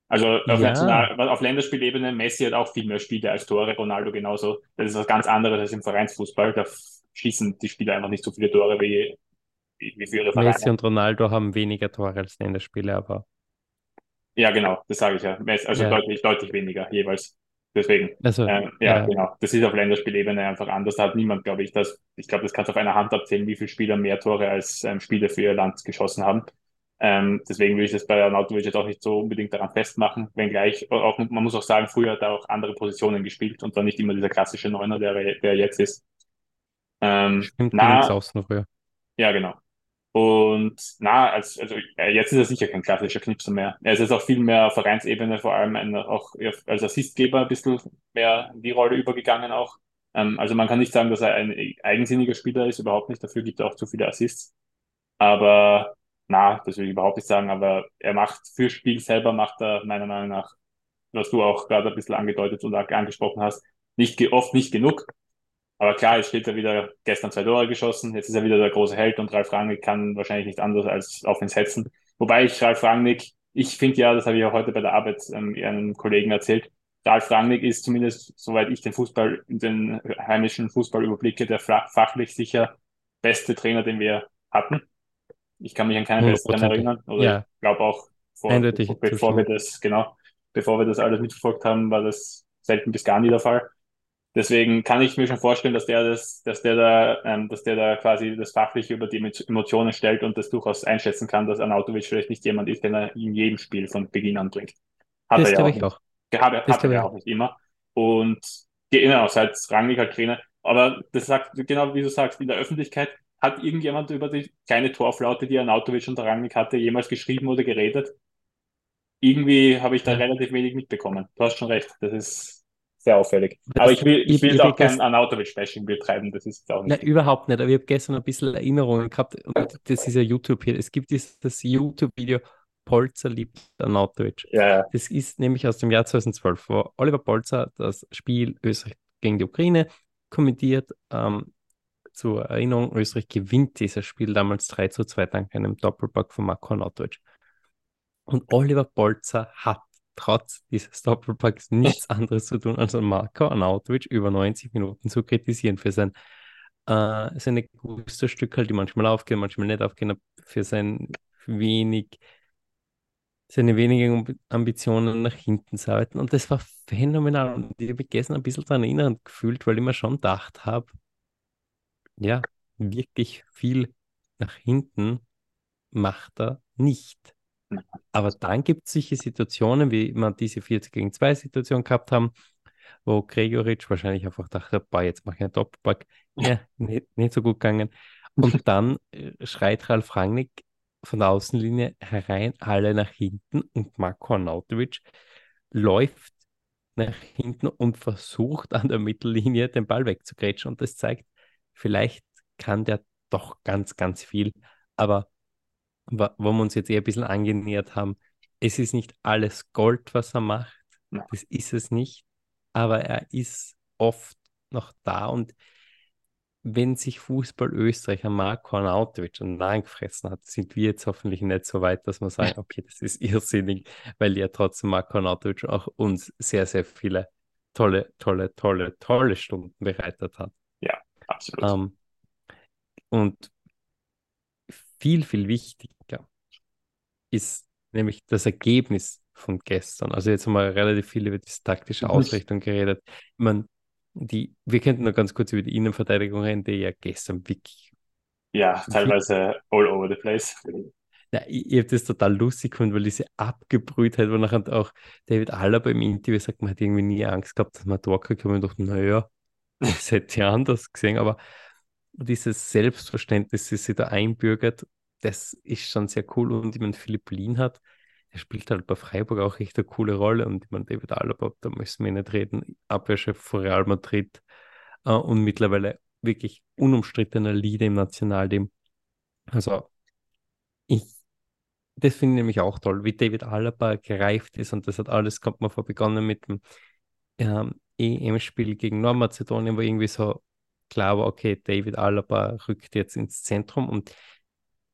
C: Also auf,
B: Ja.
C: National, auf Länderspielebene, Messi hat auch viel mehr Spiele als Tore, Ronaldo genauso. Das ist was ganz anderes als im Vereinsfußball. Da schießen die Spieler einfach nicht so viele Tore wie, wie, für ihre Vereine.
B: Messi und Ronaldo haben weniger Tore als Länderspiele, aber
C: Ja, genau, das sage ich ja. Also
B: Ja.
C: deutlich, deutlich weniger jeweils. Deswegen.
B: also
C: Ähm, ja,
B: ja.
C: genau. Das ist auf Länderspielebene einfach anders. Da hat niemand, glaube ich, das. Ich glaube, das kannst du auf einer Hand abzählen, wie viele Spieler mehr Tore als ähm, Spieler für ihr Land geschossen haben. Ähm, deswegen will ich das bei Arnautovic jetzt auch nicht so unbedingt daran festmachen, wenngleich auch, man muss auch sagen, früher hat er auch andere Positionen gespielt und dann nicht immer dieser klassische Neuner, der, er- der er jetzt ist. Ähm,
B: stimmt
C: na,
B: außen früher.
C: ja, genau. Und na, als, also äh, jetzt ist er sicher kein klassischer Knipser mehr. Er ist jetzt auch viel mehr auf Vereinsebene, vor allem ein, auch als Assistgeber ein bisschen mehr in die Rolle übergegangen auch. Ähm, also man kann nicht sagen, dass er ein eigensinniger Spieler ist, überhaupt nicht. Dafür gibt er auch zu viele Assists. Aber na, das will ich überhaupt nicht sagen. Aber er macht für Spiel selber macht er meiner Meinung nach, was du auch gerade ein bisschen angedeutet und angesprochen hast, nicht oft nicht genug. Aber klar, jetzt steht er wieder gestern zwei Tore geschossen. Jetzt ist er wieder der große Held und Ralf Rangnick kann wahrscheinlich nicht anders als auf ihn setzen. Wobei ich Ralf Rangnick, ich finde ja, das habe ich auch heute bei der Arbeit ähm, einem Kollegen erzählt, Ralf Rangnick ist zumindest, soweit ich den Fußball, den heimischen Fußball überblicke, der fachlich sicher beste Trainer, den wir hatten. Ich kann mich an keinen besseren erinnern. Oder
B: Ja.
C: ich glaube auch, vor, bevor, bevor wir das, genau, bevor wir das alles mitverfolgt haben, war das selten bis gar nie der Fall. Deswegen kann ich mir schon vorstellen, dass der das, dass der da, ähm, dass der da quasi das Fachliche über die Emo- Emotionen stellt und das durchaus einschätzen kann, dass Arnautovic vielleicht nicht jemand ist, den er in jedem Spiel von Beginn an bringt. Hat
B: Das
C: er ja auch
B: ich
C: nicht.
B: auch.
C: Hat, hat er ja auch nicht immer. Und genau, seit Rangnick halt Trainer. Aber das sagt, genau wie du sagst, in der Öffentlichkeit hat irgendjemand über die kleine Torflaute, die Arnautovic und Rangnick hatte, jemals geschrieben oder geredet? Irgendwie habe ich da relativ wenig mitbekommen. Du hast schon recht, das ist sehr auffällig. Aber ich will, ich will
B: ich
C: auch kein Arnautovic-Bashing betreiben, das ist auch
B: Nein,
C: nicht.
B: überhaupt nicht. Aber ich habe gestern ein bisschen Erinnerungen gehabt. Und das ist ja YouTube hier. Es gibt dieses YouTube-Video Polzer liebt Arnautovic.
C: Ja, ja.
B: Das ist nämlich aus dem Jahr 2012, wo Oliver Polzer das Spiel Österreich gegen die Ukraine kommentiert. Ähm, zur Erinnerung, Österreich gewinnt dieses Spiel damals 3 zu 2 dank einem Doppelpack von Marco Arnautovic. Und Oliver Polzer hat trotz dieses Doppelpacks nichts anderes zu tun, als Marco Arnautovic über 90 Minuten zu kritisieren für sein äh, seine Gusto-Stücke, die manchmal aufgehen, manchmal nicht aufgehen, für sein wenig, seine wenigen Ambi- Ambitionen nach hinten zu arbeiten. Und das war phänomenal. Und ich habe gestern ein bisschen daran erinnert gefühlt, weil ich mir schon gedacht habe, ja, wirklich viel nach hinten macht er nicht. Aber dann gibt es solche Situationen, wie wir diese 40 gegen 2 Situation gehabt haben, wo Gregoritsch wahrscheinlich einfach dachte, boah, jetzt mache ich einen Doppelpack. Ja, nicht, nicht so gut gegangen. Und dann äh, schreit Ralf Rangnick von der Außenlinie herein, alle nach hinten und Marco Arnautovic läuft nach hinten und versucht an der Mittellinie den Ball wegzugrätschen. Und das zeigt, vielleicht kann der doch ganz, ganz viel. Aber wo wir uns jetzt eher ein bisschen angenähert haben, es ist nicht alles Gold, was er macht.
C: Ja.
B: Das ist es nicht. Aber er ist oft noch da. Und wenn sich Fußball Österreich an Marco Arnautovic und gefressen hat, sind wir jetzt hoffentlich nicht so weit, dass wir sagen, okay, das ist irrsinnig, weil ja trotzdem Marco Arnautovic auch uns sehr, sehr viele tolle, tolle, tolle, tolle Stunden bereitet hat.
C: Absolut.
B: Ähm, und viel, viel wichtiger ist nämlich das Ergebnis von gestern. Also jetzt haben wir relativ viel über diese taktische. Ausrichtung geredet. Ich meine, die, wir könnten noch ganz kurz über die Innenverteidigung reden, die ja gestern wirklich.
C: Ja, teilweise all over the place.
B: Ja, ich, ich habe das total lustig gefunden, weil diese Abgebrühtheit, wo nachher auch David Alaba im Interview sagt, man hat irgendwie nie Angst gehabt, dass man Tor kriegt. Und ich dachte, naja, das hätte ich anders gesehen. Aber dieses Selbstverständnis, das sich da einbürgert, das ist schon sehr cool. Und ich meine, Philipp Lien hat, der spielt halt bei Freiburg auch echt eine coole Rolle. Und ich meine, David Alaba, da müssen wir nicht reden, Abwehrchef von Real Madrid äh, und mittlerweile wirklich unumstrittener Leader im Nationalteam. Also, ich, das finde ich nämlich auch toll, wie David Alaba gereift ist. Und das hat alles, kommt mal vor, begonnen mit dem ähm, EM-Spiel gegen Nordmazedonien, wo irgendwie so klar war, okay, David Alaba rückt jetzt ins Zentrum und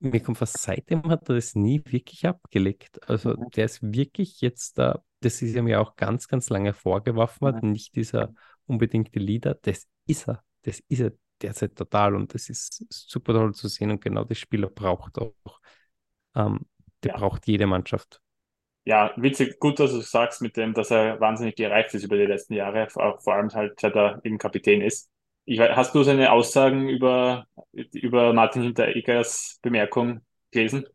B: mir kommt fast seitdem hat er das nie wirklich abgelegt. Also
C: Mhm.
B: der ist wirklich jetzt da, das ist ihm ja auch ganz, ganz lange vorgeworfen hat, nicht dieser unbedingte Leader. Das ist er. Das ist er derzeit total und das ist super toll zu sehen und genau das Spieler braucht auch. Ähm, der
C: Ja.
B: braucht jede Mannschaft.
C: Ja, witzig, gut, dass du sagst mit dem, dass er wahnsinnig gereift ist über die letzten Jahre, vor, vor allem halt, seit er eben Kapitän ist. Ich, wei- hast du seine Aussagen über, über Martin Hintereggers Bemerkung gelesen?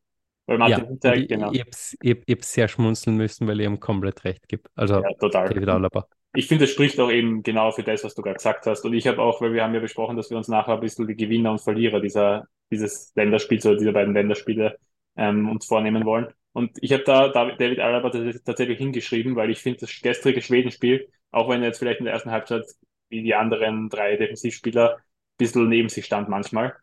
C: Weil Martin
B: Ja,
C: Hinteregger,
B: ich,
C: genau,
B: ich, ich, ich hab's sehr schmunzeln müssen, weil ich ihm komplett recht gebe. Also
C: ja, total.
B: David Alaba.
C: Ich finde, es spricht auch eben genau für das, was du gerade gesagt hast. Und ich habe auch, weil wir haben ja besprochen, dass wir uns nachher ein bisschen die Gewinner und Verlierer dieser, dieses Länderspiels oder dieser beiden Länderspiele ähm, uns vornehmen wollen. Und ich habe da David Alaba tats- tatsächlich hingeschrieben, weil ich finde, das gestrige Schwedenspiel, auch wenn er jetzt vielleicht in der ersten Halbzeit wie die anderen drei Defensivspieler ein bisschen neben sich stand manchmal,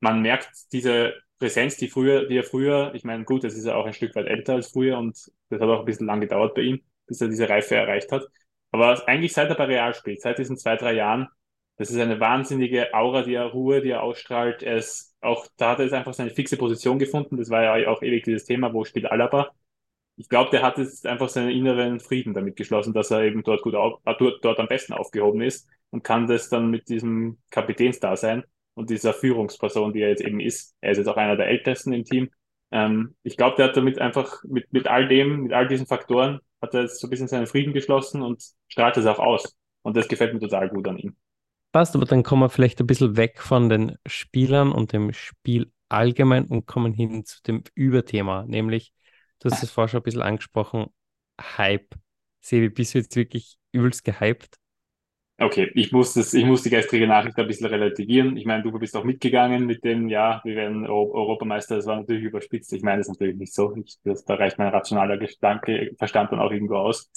C: man merkt diese Präsenz, die früher, die er früher, ich meine, gut, jetzt ist er auch ein Stück weit älter als früher und das hat auch ein bisschen lang gedauert bei ihm, bis er diese Reife erreicht hat. Aber eigentlich seit er bei Real spielt, seit diesen zwei, drei Jahren, das ist eine wahnsinnige Aura, die er Ruhe, die er ausstrahlt. Ist auch, da hat er jetzt einfach seine fixe Position gefunden. Das war ja auch ewig dieses Thema, wo spielt Alaba? Ich glaube, der hat jetzt einfach seinen inneren Frieden damit geschlossen, dass er eben dort gut auf, äh, dort, dort am besten aufgehoben ist und kann das dann mit diesem Kapitänsdasein und dieser Führungsperson, die er jetzt eben ist. Er ist jetzt auch einer der Ältesten im Team. Ähm, ich glaube, der hat damit einfach mit, mit all dem, mit all diesen Faktoren, hat er jetzt so ein bisschen seinen Frieden geschlossen und strahlt es auch aus. Und das gefällt mir total gut an ihm.
B: Passt, aber dann kommen wir vielleicht ein bisschen weg von den Spielern und dem Spiel allgemein und kommen hin zu dem Überthema, nämlich, du hast es vorher schon ein bisschen angesprochen, Hype. Sebi, bist du jetzt wirklich übelst gehypt?
C: Okay, ich muss das, ich muss die gestrige Nachricht ein bisschen relativieren. Ich meine, du bist auch mitgegangen mit dem, ja, wir werden Euro Europameister, das war natürlich überspitzt. Ich meine das natürlich nicht so. Ich, das, da reicht mein rationaler Gedanke, Verstand dann auch irgendwo aus.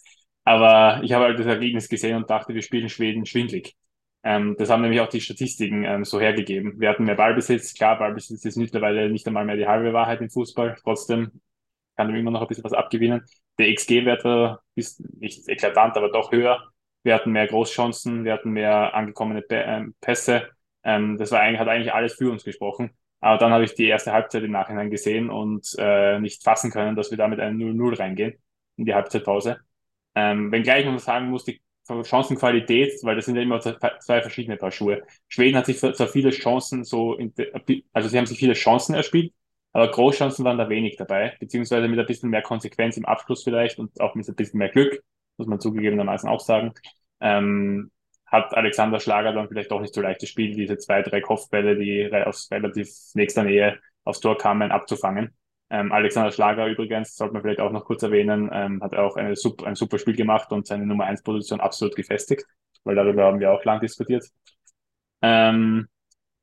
C: Aber ich habe halt das Ergebnis gesehen und dachte, wir spielen Schweden schwindlig. Ähm, das haben nämlich auch die Statistiken ähm, so hergegeben. Wir hatten mehr Ballbesitz. Klar, Ballbesitz ist mittlerweile nicht einmal mehr die halbe Wahrheit im Fußball. Trotzdem kann ihm immer noch ein bisschen was abgewinnen. Der XG-Wert war ist nicht eklatant, aber doch höher. Wir hatten mehr Großchancen, wir hatten mehr angekommene ähm, Pässe. Ähm, das war eigentlich, hat eigentlich alles für uns gesprochen. Aber dann habe ich die erste Halbzeit im Nachhinein gesehen und äh, nicht fassen können, dass wir da mit einem 0-0 reingehen in die Halbzeitpause. Ähm, wenngleich man sagen muss, die Chancenqualität, weil das sind ja immer zwei verschiedene Paar Schuhe. Schweden hat sich zwar viele Chancen so, also sie haben sich viele Chancen erspielt, aber Großchancen waren da wenig dabei, beziehungsweise mit ein bisschen mehr Konsequenz im Abschluss vielleicht und auch mit ein bisschen mehr Glück, muss man zugegebenermaßen auch sagen, ähm, hat Alexander Schlager dann vielleicht auch nicht so leichtes Spiel, diese zwei, drei Kopfbälle, die aus relativ nächster Nähe aufs Tor kamen, abzufangen. Ähm, Alexander Schlager übrigens, sollte man vielleicht auch noch kurz erwähnen, ähm, hat auch eine ein super Spiel gemacht und seine Nummer 1 Position absolut gefestigt, weil darüber haben wir auch lang diskutiert. Ähm,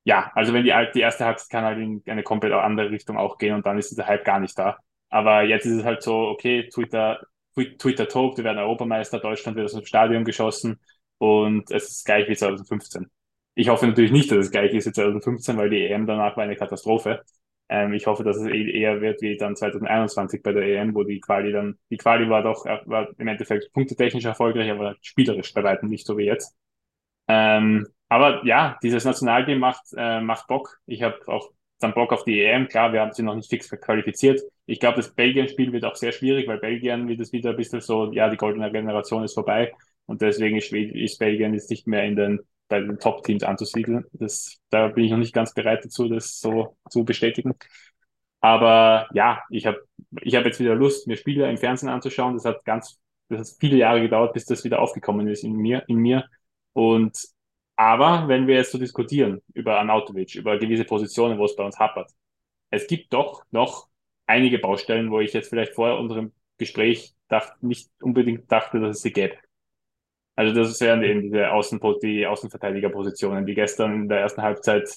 C: ja, also wenn die, die erste Halbzeit kann halt in eine komplett andere Richtung auch gehen und dann ist dieser Hype gar nicht da. Aber jetzt ist es halt so, okay, Twitter, Twitter tobt, wir werden Europameister, Deutschland wird aus dem Stadion geschossen und es ist gleich wie 2015. Ich hoffe natürlich nicht, dass es gleich ist wie 2015, weil die EM danach war eine Katastrophe. Ähm, ich hoffe, dass es eher wird wie dann 2021 bei der EM, wo die Quali dann, die Quali war doch, war im Endeffekt punktetechnisch erfolgreich, aber spielerisch bei weitem nicht so wie jetzt. Ähm, aber ja, dieses Nationalteam macht, äh, macht Bock. Ich habe auch dann Bock auf die EM. Klar, wir haben sie noch nicht fix qualifiziert. Ich glaube, das Belgien-Spiel wird auch sehr schwierig, weil Belgien wird es wieder ein bisschen so, ja, die goldene Generation ist vorbei und deswegen ist, ist Belgien jetzt nicht mehr in den bei den Top-Teams anzusiedeln. Das, da bin ich noch nicht ganz bereit dazu, das so zu bestätigen. Aber ja, ich habe ich hab jetzt wieder Lust, mir Spiele im Fernsehen anzuschauen. Das hat ganz, das hat viele Jahre gedauert, bis das wieder aufgekommen ist in mir, in mir. Und aber wenn wir jetzt so diskutieren über Arnautovic, über gewisse Positionen, wo es bei uns hapert, es gibt doch noch einige Baustellen, wo ich jetzt vielleicht vor unserem Gespräch dachte, nicht unbedingt dachte, dass es sie gäbe. Also das wären eben diese Außen die Außenverteidigerpositionen, die gestern in der ersten Halbzeit,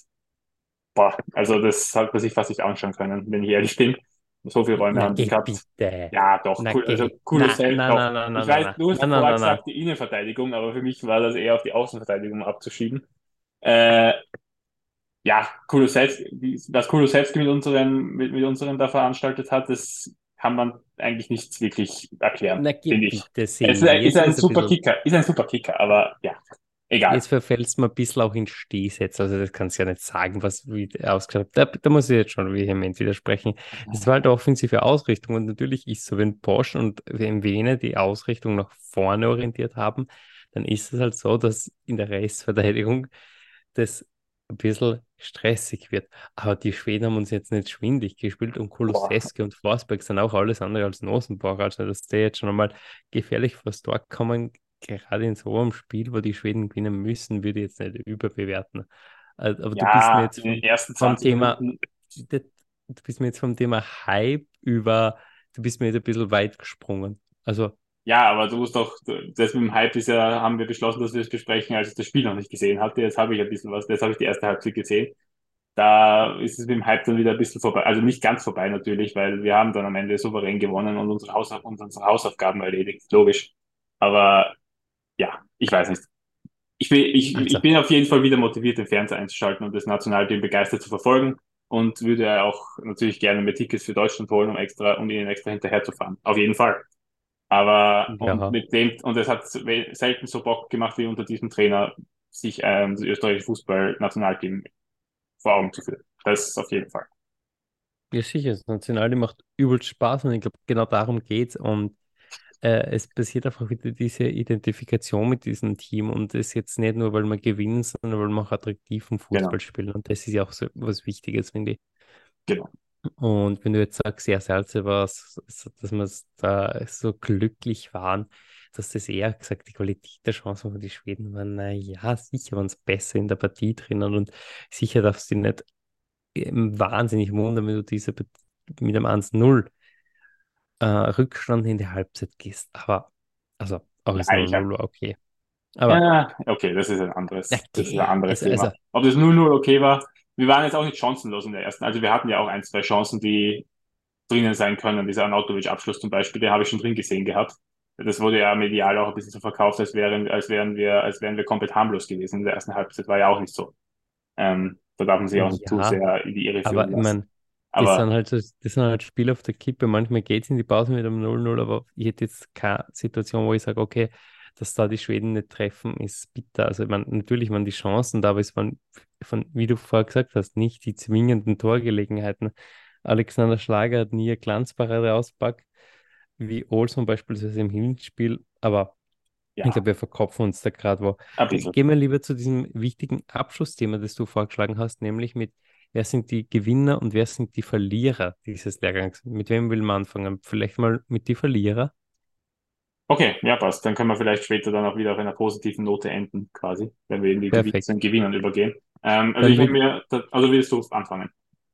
C: boah, also das hat man sich fast nicht anschauen können, wenn ich ehrlich bin. So viele Räume
B: Na,
C: haben
B: geh
C: gehabt.
B: bitte.
C: Ja, doch,
B: Na,
C: cool, also cooles Feld.
B: na, na, na,
C: ich weiß, du hast
B: Na,
C: gesagt, die Innenverteidigung, aber für mich war das eher auf die Außenverteidigung abzuschieben. Äh, ja, Kulusevski, was Kulusevski mit unseren, mit, mit unseren da veranstaltet hat, das kann man eigentlich nicht wirklich erklären, finde ich. Es ist, ist ein super Kicker, ist ein super Kicker, aber ja. Egal.
B: Jetzt verfällt es mir ein bisschen auch in Stehsätze. Also, das kannst du ja nicht sagen, was wie ausgeschaut. Da, da muss ich jetzt schon vehement widersprechen. Es war halt eine offensive Ausrichtung. Und natürlich ist so, wenn Bosch und MWene die Ausrichtung nach vorne orientiert haben, dann ist es halt so, dass in der Restverteidigung das ein bisschen stressig wird. Aber die Schweden haben uns jetzt nicht schwindig gespielt und Kulusewski und Forsberg sind auch alles andere als Nosenbauer. Also, dass der jetzt schon einmal gefährlich vor das Tor kommen gerade in so einem Spiel, wo die Schweden gewinnen müssen, würde ich jetzt nicht überbewerten. Aber
C: Ja,
B: du bist mir jetzt vom
C: 20
B: Thema,
C: Minuten,
B: du bist mir jetzt vom Thema Hype über, du bist mir jetzt ein bisschen weit gesprungen. Also,
C: ja, aber du musst doch, das mit dem Hype ist ja, haben wir beschlossen, dass wir es besprechen, als ich das Spiel noch nicht gesehen hatte. Jetzt habe ich ein bisschen was, jetzt habe ich die erste Halbzeit gesehen. Da ist es mit dem Hype dann wieder ein bisschen vorbei, also nicht ganz vorbei natürlich, weil wir haben dann am Ende souverän gewonnen und unsere, Haus und unsere Hausaufgaben erledigt, logisch. Aber ja, ich weiß nicht. Ich bin, ich,
B: Also.
C: ich bin auf jeden Fall wieder motiviert, den Fernseher einzuschalten und das Nationalteam begeistert zu verfolgen und würde auch natürlich gerne mehr Tickets für Deutschland holen, um extra, um ihnen extra hinterherzufahren. Auf jeden Fall. Aber
B: Ja.
C: und mit dem, und es hat selten so Bock gemacht wie unter diesem Trainer, sich ähm, das österreichische Fußball-Nationalteam vor Augen zu führen. Das auf jeden Fall.
B: ja sicher, das Nationalteam macht übelst Spaß und ich glaube, genau darum geht es. Und äh, es passiert einfach wieder diese Identifikation mit diesem Team und das jetzt nicht nur, weil man gewinnt, sondern weil man auch attraktiven Fußball
C: Genau.
B: spielt. Und das ist ja auch so was Wichtiges, finde ich.
C: Genau.
B: Und wenn du jetzt sagst, sehr seltsam war, s- s- dass wir da so glücklich waren, dass das eher gesagt, die Qualität der Chancen von den Schweden war, naja, sicher waren es besser in der Partie drinnen und sicher darfst du dich nicht ähm, wahnsinnig wundern, wenn du diese mit einem 1-0 äh, Rückstand in die Halbzeit gehst. Aber, also,
C: Ja,
B: ist 0-0
C: ich hab-
B: war okay. Aber
C: Ja, okay, das ist ein anderes,
B: Okay,
C: das ist ein anderes
B: also-
C: Thema.
B: also-
C: Ob das 0-0 okay war, wir waren jetzt auch nicht chancenlos in der ersten. Also wir hatten ja auch ein, zwei Chancen, die drinnen sein können. Dieser Arnautovic-Abschluss zum Beispiel, den habe ich schon drin gesehen gehabt. Das wurde ja medial auch ein bisschen so verkauft, als wären, als wären wir, als wären wir komplett harmlos gewesen. In der ersten Halbzeit war ja auch nicht so. Ähm, da darf man sich auch nicht zu
B: Ja,
C: sehr in die Irre
B: aber
C: führen
B: ich
C: lassen.
B: Meine, Das
C: Aber
B: sind halt das sind halt Spiele auf der Kippe. Manchmal geht es in die Pause mit einem 0-0, aber ich hätte jetzt keine Situation, wo ich sage, okay, dass da die Schweden nicht treffen, ist bitter. Also, ich meine, natürlich waren die Chancen da, aber es waren, von, wie du vorher gesagt hast, nicht die zwingenden Torgelegenheiten. Alexander Schlager hat nie eine Glanzparade auspackt, wie Olsen beispielsweise im Hinspiel, aber
C: ja,
B: ich glaube, wir verkopfen uns da gerade wo. Gehen wir lieber zu diesem wichtigen Abschlussthema, das du vorgeschlagen hast, nämlich mit, wer sind die Gewinner und wer sind die Verlierer dieses Lehrgangs? Mit wem will man anfangen? Vielleicht mal mit die Verlierer.
C: Okay, ja, passt. Dann können wir vielleicht später dann auch wieder auf einer positiven Note enden, quasi, wenn wir in die Gewin
B: Perfekt.
C: zu den Gewinnern übergehen. Ähm, also
B: Dann
C: ich
B: will-
C: mir, also willst du anfangen?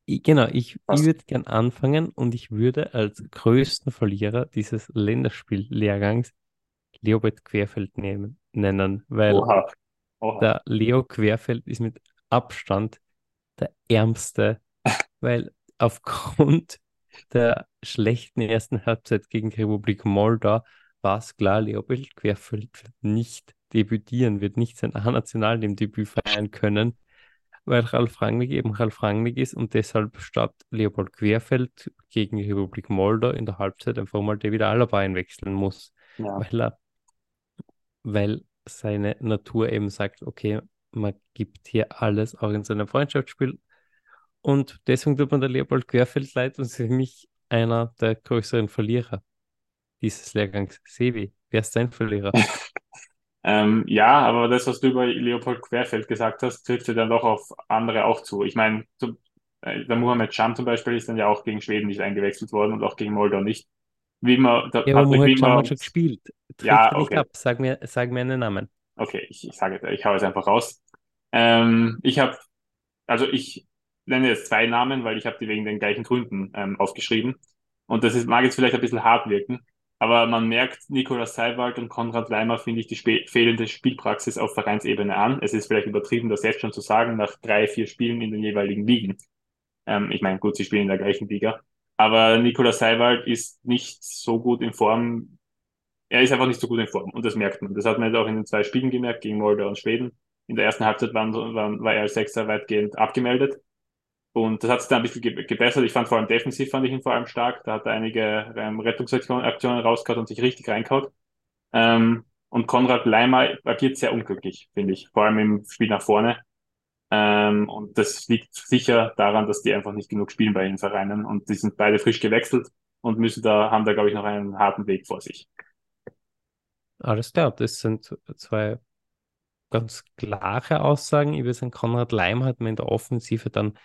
B: Genau, ich, ich würde gern anfangen und ich würde als größten Verlierer dieses Länderspiel-Lehrgangs Leopold Querfeld nehmen, nennen, weil
C: Oha. Oha.
B: der Leo Querfeld ist mit Abstand der ärmste, weil aufgrund der schlechten ersten Halbzeit gegen Republik Moldau war es klar, Leopold Querfeld wird nicht debütieren, wird nicht sein A-Nationaldebüt feiern können, weil Ralf Rangnick eben Ralf Rangnick ist und deshalb statt Leopold Querfeld gegen Republik Moldau in der Halbzeit einfach mal David Alaba einwechseln muss
C: Ja.
B: weil er, weil seine Natur eben sagt, okay, man gibt hier alles auch in so einem Freundschaftsspiel. Und deswegen tut man der Leopold Querfeld leid und ist für mich einer der größeren Verlierer dieses Lehrgangs. Sevi, wer ist dein Verlierer?
C: Ähm, ja, aber das, was du über Leopold Querfeld gesagt hast, trifft ja dann doch auf andere auch zu. Ich meine, äh, der Mohamed Can zum Beispiel ist dann ja auch gegen Schweden nicht eingewechselt worden und auch gegen Moldau nicht. Wimmer, der
B: Ja, aber Mohamed
C: Wimmer,
B: hat schon gespielt. Trifft
C: Ja, okay.
B: ab. Sag mir, sag mir einen Namen.
C: okay, ich, ich sage, ich hau jetzt einfach raus. Ähm, ich habe, also ich nenne jetzt zwei Namen, weil ich habe die wegen den gleichen Gründen ähm, aufgeschrieben. Und das ist, mag jetzt vielleicht ein bisschen hart wirken, aber man merkt Nikolaus Seiwald und Konrad Weimer, finde ich, die spe fehlende Spielpraxis auf Vereinsebene an. Es ist vielleicht übertrieben, das jetzt schon zu sagen, nach drei, vier Spielen in den jeweiligen Ligen. Ähm, ich meine, gut, sie spielen in der gleichen Liga. Aber Nikolaus Seiwald ist nicht so gut in Form. Er ist einfach nicht so gut in Form und das merkt man. Das hat man jetzt auch in den zwei Spielen gemerkt, gegen Moldau und Schweden. In der ersten Halbzeit waren, waren, war er als Sechser weitgehend abgemeldet. Und das hat sich dann ein bisschen ge gebessert. Ich fand vor allem defensiv fand ich ihn vor allem stark. Da hat er einige ähm, Rettungsaktionen Aktionen rausgehauen und sich richtig reingehauen. Ähm, Und Konrad Leimer agiert sehr unglücklich, finde ich, vor allem im Spiel nach vorne. Ähm, und das liegt sicher daran, dass die einfach nicht genug spielen bei den Vereinen. Und die sind beide frisch gewechselt und müssen da, haben da, glaube ich, noch einen harten Weg vor sich.
B: Alles klar, das sind zwei ganz klare Aussagen. Ich würde sagen, Konrad Leim hat mir in der Offensive dann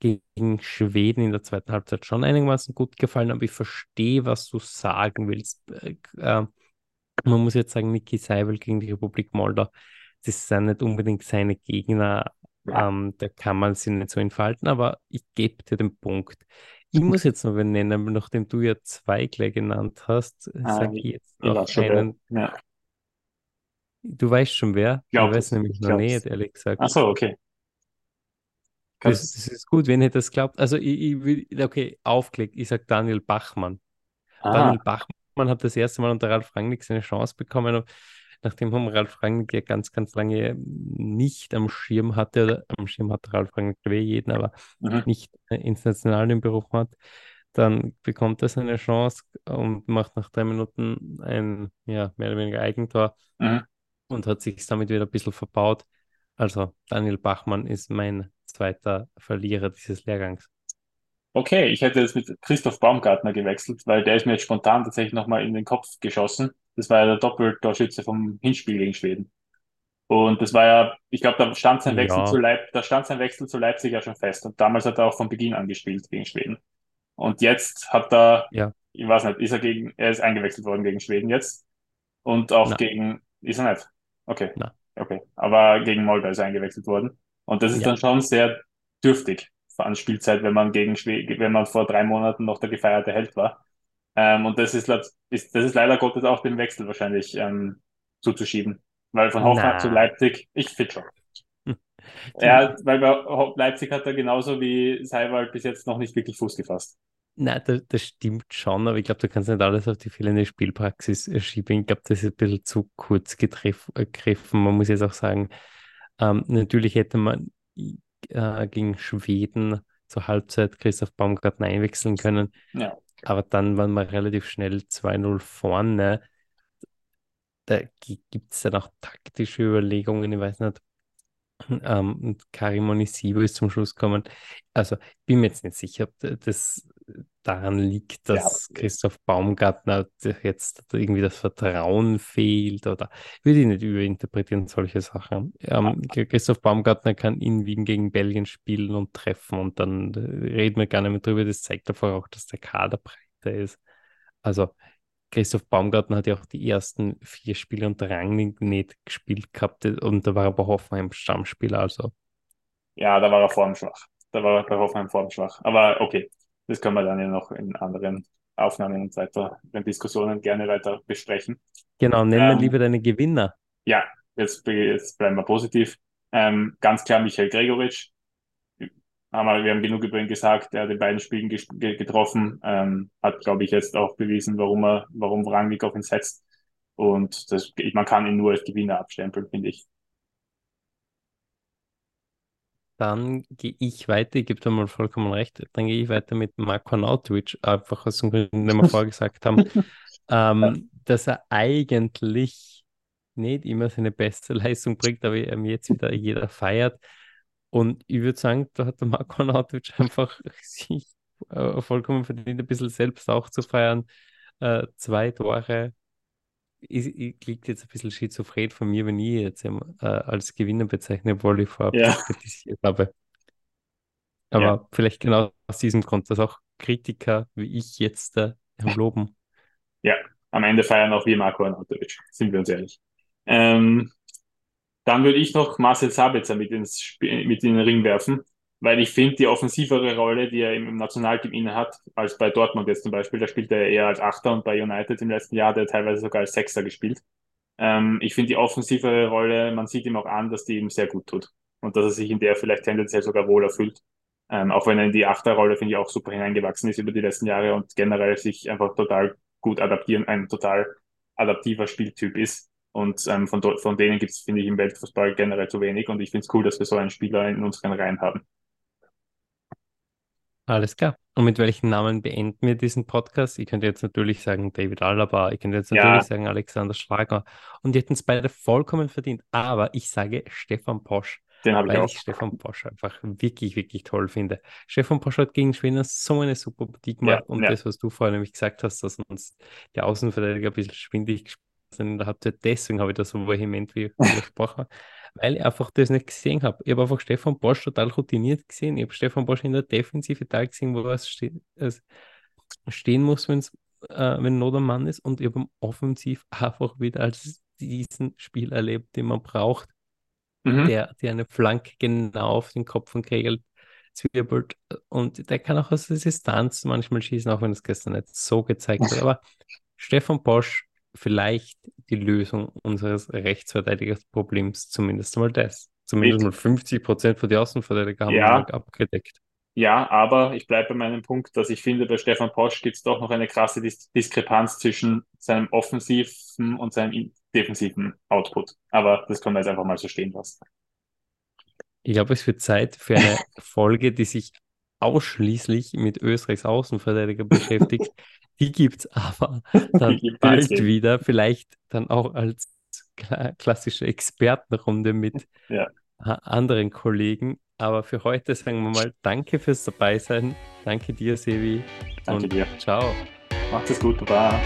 B: gegen Schweden in der zweiten Halbzeit schon einigermaßen gut gefallen, aber ich verstehe, was du sagen willst. Äh, äh man muss jetzt sagen, Niki Seibel gegen die Republik Moldau, das sind nicht unbedingt seine Gegner, ähm, da kann man sich nicht so entfalten, aber ich gebe dir den Punkt. Ich muss jetzt noch benennen, nachdem du ja zwei gleich genannt hast, ah, sage ich jetzt noch einen. Ja. Du weißt schon wer?
C: Glaub,
B: ich weiß nämlich noch nicht, ehrlich gesagt.
C: Ach so, okay.
B: Das, das, ist gut, wenn ihr das glaubt. Also ich, ich will, okay, aufklick, ich sage Daniel Bachmann. Ah. Daniel Bachmann hat das erste Mal unter Ralf Rangnick seine Chance bekommen. Nachdem haben Ralf Rangnick ja ganz, ganz lange nicht am Schirm hatte, oder am Schirm hat Ralf Rangnick weh jeden, aber mhm. nicht international den Beruf hat, dann bekommt er seine Chance und macht nach drei Minuten ein ja, mehr oder weniger Eigentor mhm. Und hat sich damit wieder ein bisschen verbaut. Also Daniel Bachmann ist mein zweiter Verlierer dieses Lehrgangs.
C: Okay, ich hätte jetzt mit Christoph Baumgartner gewechselt, weil der ist mir jetzt spontan tatsächlich nochmal in den Kopf geschossen. Das war ja der Doppeltorschütze vom Hinspiel gegen Schweden. Und das war ja, ich glaube, da stand sein Wechsel ja. zu Leip da stand sein Wechsel zu Leipzig ja schon fest. Und damals hat er auch von Beginn an gespielt gegen Schweden. Und jetzt hat er, ja. ich weiß nicht, ist er gegen, er ist eingewechselt worden gegen Schweden jetzt. Und auch Na. gegen, ist er nicht? Okay. Na. Okay. Aber gegen Moldau ist er eingewechselt worden. Und das ist ja. dann schon sehr dürftig an Spielzeit, wenn man gegen wenn man vor drei Monaten noch der gefeierte Held war. Ähm, und das ist, ist, das ist leider Gottes auch dem Wechsel wahrscheinlich ähm, zuzuschieben. Weil von Hoffenheim zu Leipzig, ich finde schon. ja, weil bei Leipzig hat er genauso wie Seiwald bis jetzt noch nicht wirklich Fuß gefasst.
B: Nein, das, das stimmt schon, aber ich glaube, du kannst nicht alles auf die fehlende Spielpraxis schieben. Ich glaube, das ist ein bisschen zu kurz gegriffen. Man muss jetzt auch sagen, ähm, natürlich hätte man äh, gegen Schweden zur Halbzeit Christoph Baumgartner einwechseln können. Ja. Aber dann waren wir relativ schnell 2-0 vorne. Da gibt es dann auch taktische Überlegungen. Ich weiß nicht, ähm, Karim Onisivo ist zum Schluss gekommen. Also ich bin mir jetzt nicht sicher, ob das daran liegt, dass ja. Christoph Baumgartner jetzt irgendwie das Vertrauen fehlt oder würde ich nicht überinterpretieren, solche Sachen. Ähm, Christoph Baumgartner kann in Wien gegen Belgien spielen und treffen und dann reden wir gar nicht mehr drüber. Das zeigt einfach auch, dass der Kader breiter ist. Also Christoph Baumgartner hat ja auch die ersten vier Spiele unter Rangnick nicht gespielt gehabt und da war er bei Hoffenheim Stammspieler, also.
C: Ja, da war er formschwach. Da war er bei Hoffenheim formschwach. Aber okay, das können wir dann ja noch in anderen Aufnahmen und weiteren Diskussionen gerne weiter besprechen.
B: Genau, nennen wir ähm, lieber deine Gewinner.
C: Ja, jetzt, jetzt bleiben wir positiv. Ähm, ganz klar Michael Gregoritsch. Haben wir, wir haben genug über ihn gesagt, er hat in beiden Spielen getroffen, ähm, hat, glaube ich, jetzt auch bewiesen, warum er, warum Rangnick auf ihn setzt. Und das, man kann ihn nur als Gewinner abstempeln, finde ich.
B: Dann gehe ich weiter, ich gebe dir mal vollkommen recht, dann gehe ich weiter mit Marko Nautovic, einfach aus dem Grund, den wir vorher gesagt haben, ähm, dass er eigentlich nicht immer seine beste Leistung bringt, aber jetzt wieder jeder feiert. Und ich würde sagen, da hat der Marko Nautovic einfach sich äh, vollkommen verdient, ein bisschen selbst auch zu feiern. Äh, zwei Tore, ich, ich klingt jetzt ein bisschen schizophren von mir, wenn ich jetzt äh, als Gewinner bezeichne, obwohl ich vorab ja. kritisiert habe. Aber ja. vielleicht genau aus diesem Grund, dass auch Kritiker wie ich jetzt äh, loben.
C: Ja, am Ende feiern auch wir Marco Arnautovic, sind wir uns ehrlich. Ähm, dann würde ich noch Marcel Sabitzer mit, ins mit in den Ring werfen weil ich finde, die offensivere Rolle, die er im, Nationalteam inne hat, als bei Dortmund jetzt zum Beispiel, da spielt er eher als Achter und bei United im letzten Jahr hat er teilweise sogar als Sechster gespielt. Ähm, ich finde die offensivere Rolle, man sieht ihm auch an, dass die ihm sehr gut tut und dass er sich in der vielleicht tendenziell sogar wohl erfüllt. Ähm, auch wenn er in die Achterrolle, finde ich, auch super hineingewachsen ist über die letzten Jahre und generell sich einfach total gut adaptieren, ein total adaptiver Spieltyp ist. Und ähm, von, von denen gibt es, finde ich, im Weltfußball generell zu wenig. Und ich finde es cool, dass wir so einen Spieler in unseren Reihen haben.
B: Alles klar. Und mit welchen Namen beenden wir diesen Podcast? Ich könnte jetzt natürlich sagen David Alaba, ich könnte jetzt
C: Ja.
B: natürlich sagen Alexander Schlager. Und die hätten es beide vollkommen verdient. Aber ich sage Stefan Posch,
C: Den habe ich
B: weil
C: auch.
B: ich Stefan Posch einfach wirklich, wirklich toll finde. Stefan Posch hat gegen Schweden so eine super Partie gemacht. und
C: ja.
B: das, was du vorher nämlich gesagt hast, dass uns die Außenverteidiger ein bisschen schwindig in der Halbzeit, deswegen habe ich das so vehement wie widersprochen, weil ich einfach das nicht gesehen habe. Ich habe einfach Stefan Bosch total routiniert gesehen. Ich habe Stefan Bosch in der Defensive Teil gesehen, wo er es stehen muss, wenn's, äh, wenn Not am Mann ist. Und ich habe ihn offensiv einfach wieder als diesen Spiel erlebt, den man braucht,
C: Mhm.
B: der, der eine Flanke genau auf den Kopf von Kegel zwirbelt. Und der kann auch aus der Distanz manchmal schießen, auch wenn es gestern nicht so gezeigt hat. Aber Stefan Bosch vielleicht die Lösung unseres Rechtsverteidigerproblems, zumindest mal das. Zumindest mal 50 Prozent von den Außenverteidiger haben
C: Ja.
B: abgedeckt.
C: Ja, aber ich bleibe bei meinem Punkt, dass ich finde, bei Stefan Posch gibt es doch noch eine krasse Dis Diskrepanz zwischen seinem offensiven und seinem in- defensiven Output. Aber das können wir jetzt einfach mal so stehen lassen.
B: Ich glaube, es wird Zeit für eine Folge, die sich ausschließlich mit Österreichs Außenverteidiger beschäftigt. Die gibt es aber dann bald wieder, vielleicht dann auch als kla klassische Expertenrunde mit
C: Ja.
B: anderen Kollegen. Aber für heute sagen wir mal Danke fürs Dabeisein. Danke dir, Sevi.
C: Danke dir.
B: ciao.
C: Macht es gut, Baba.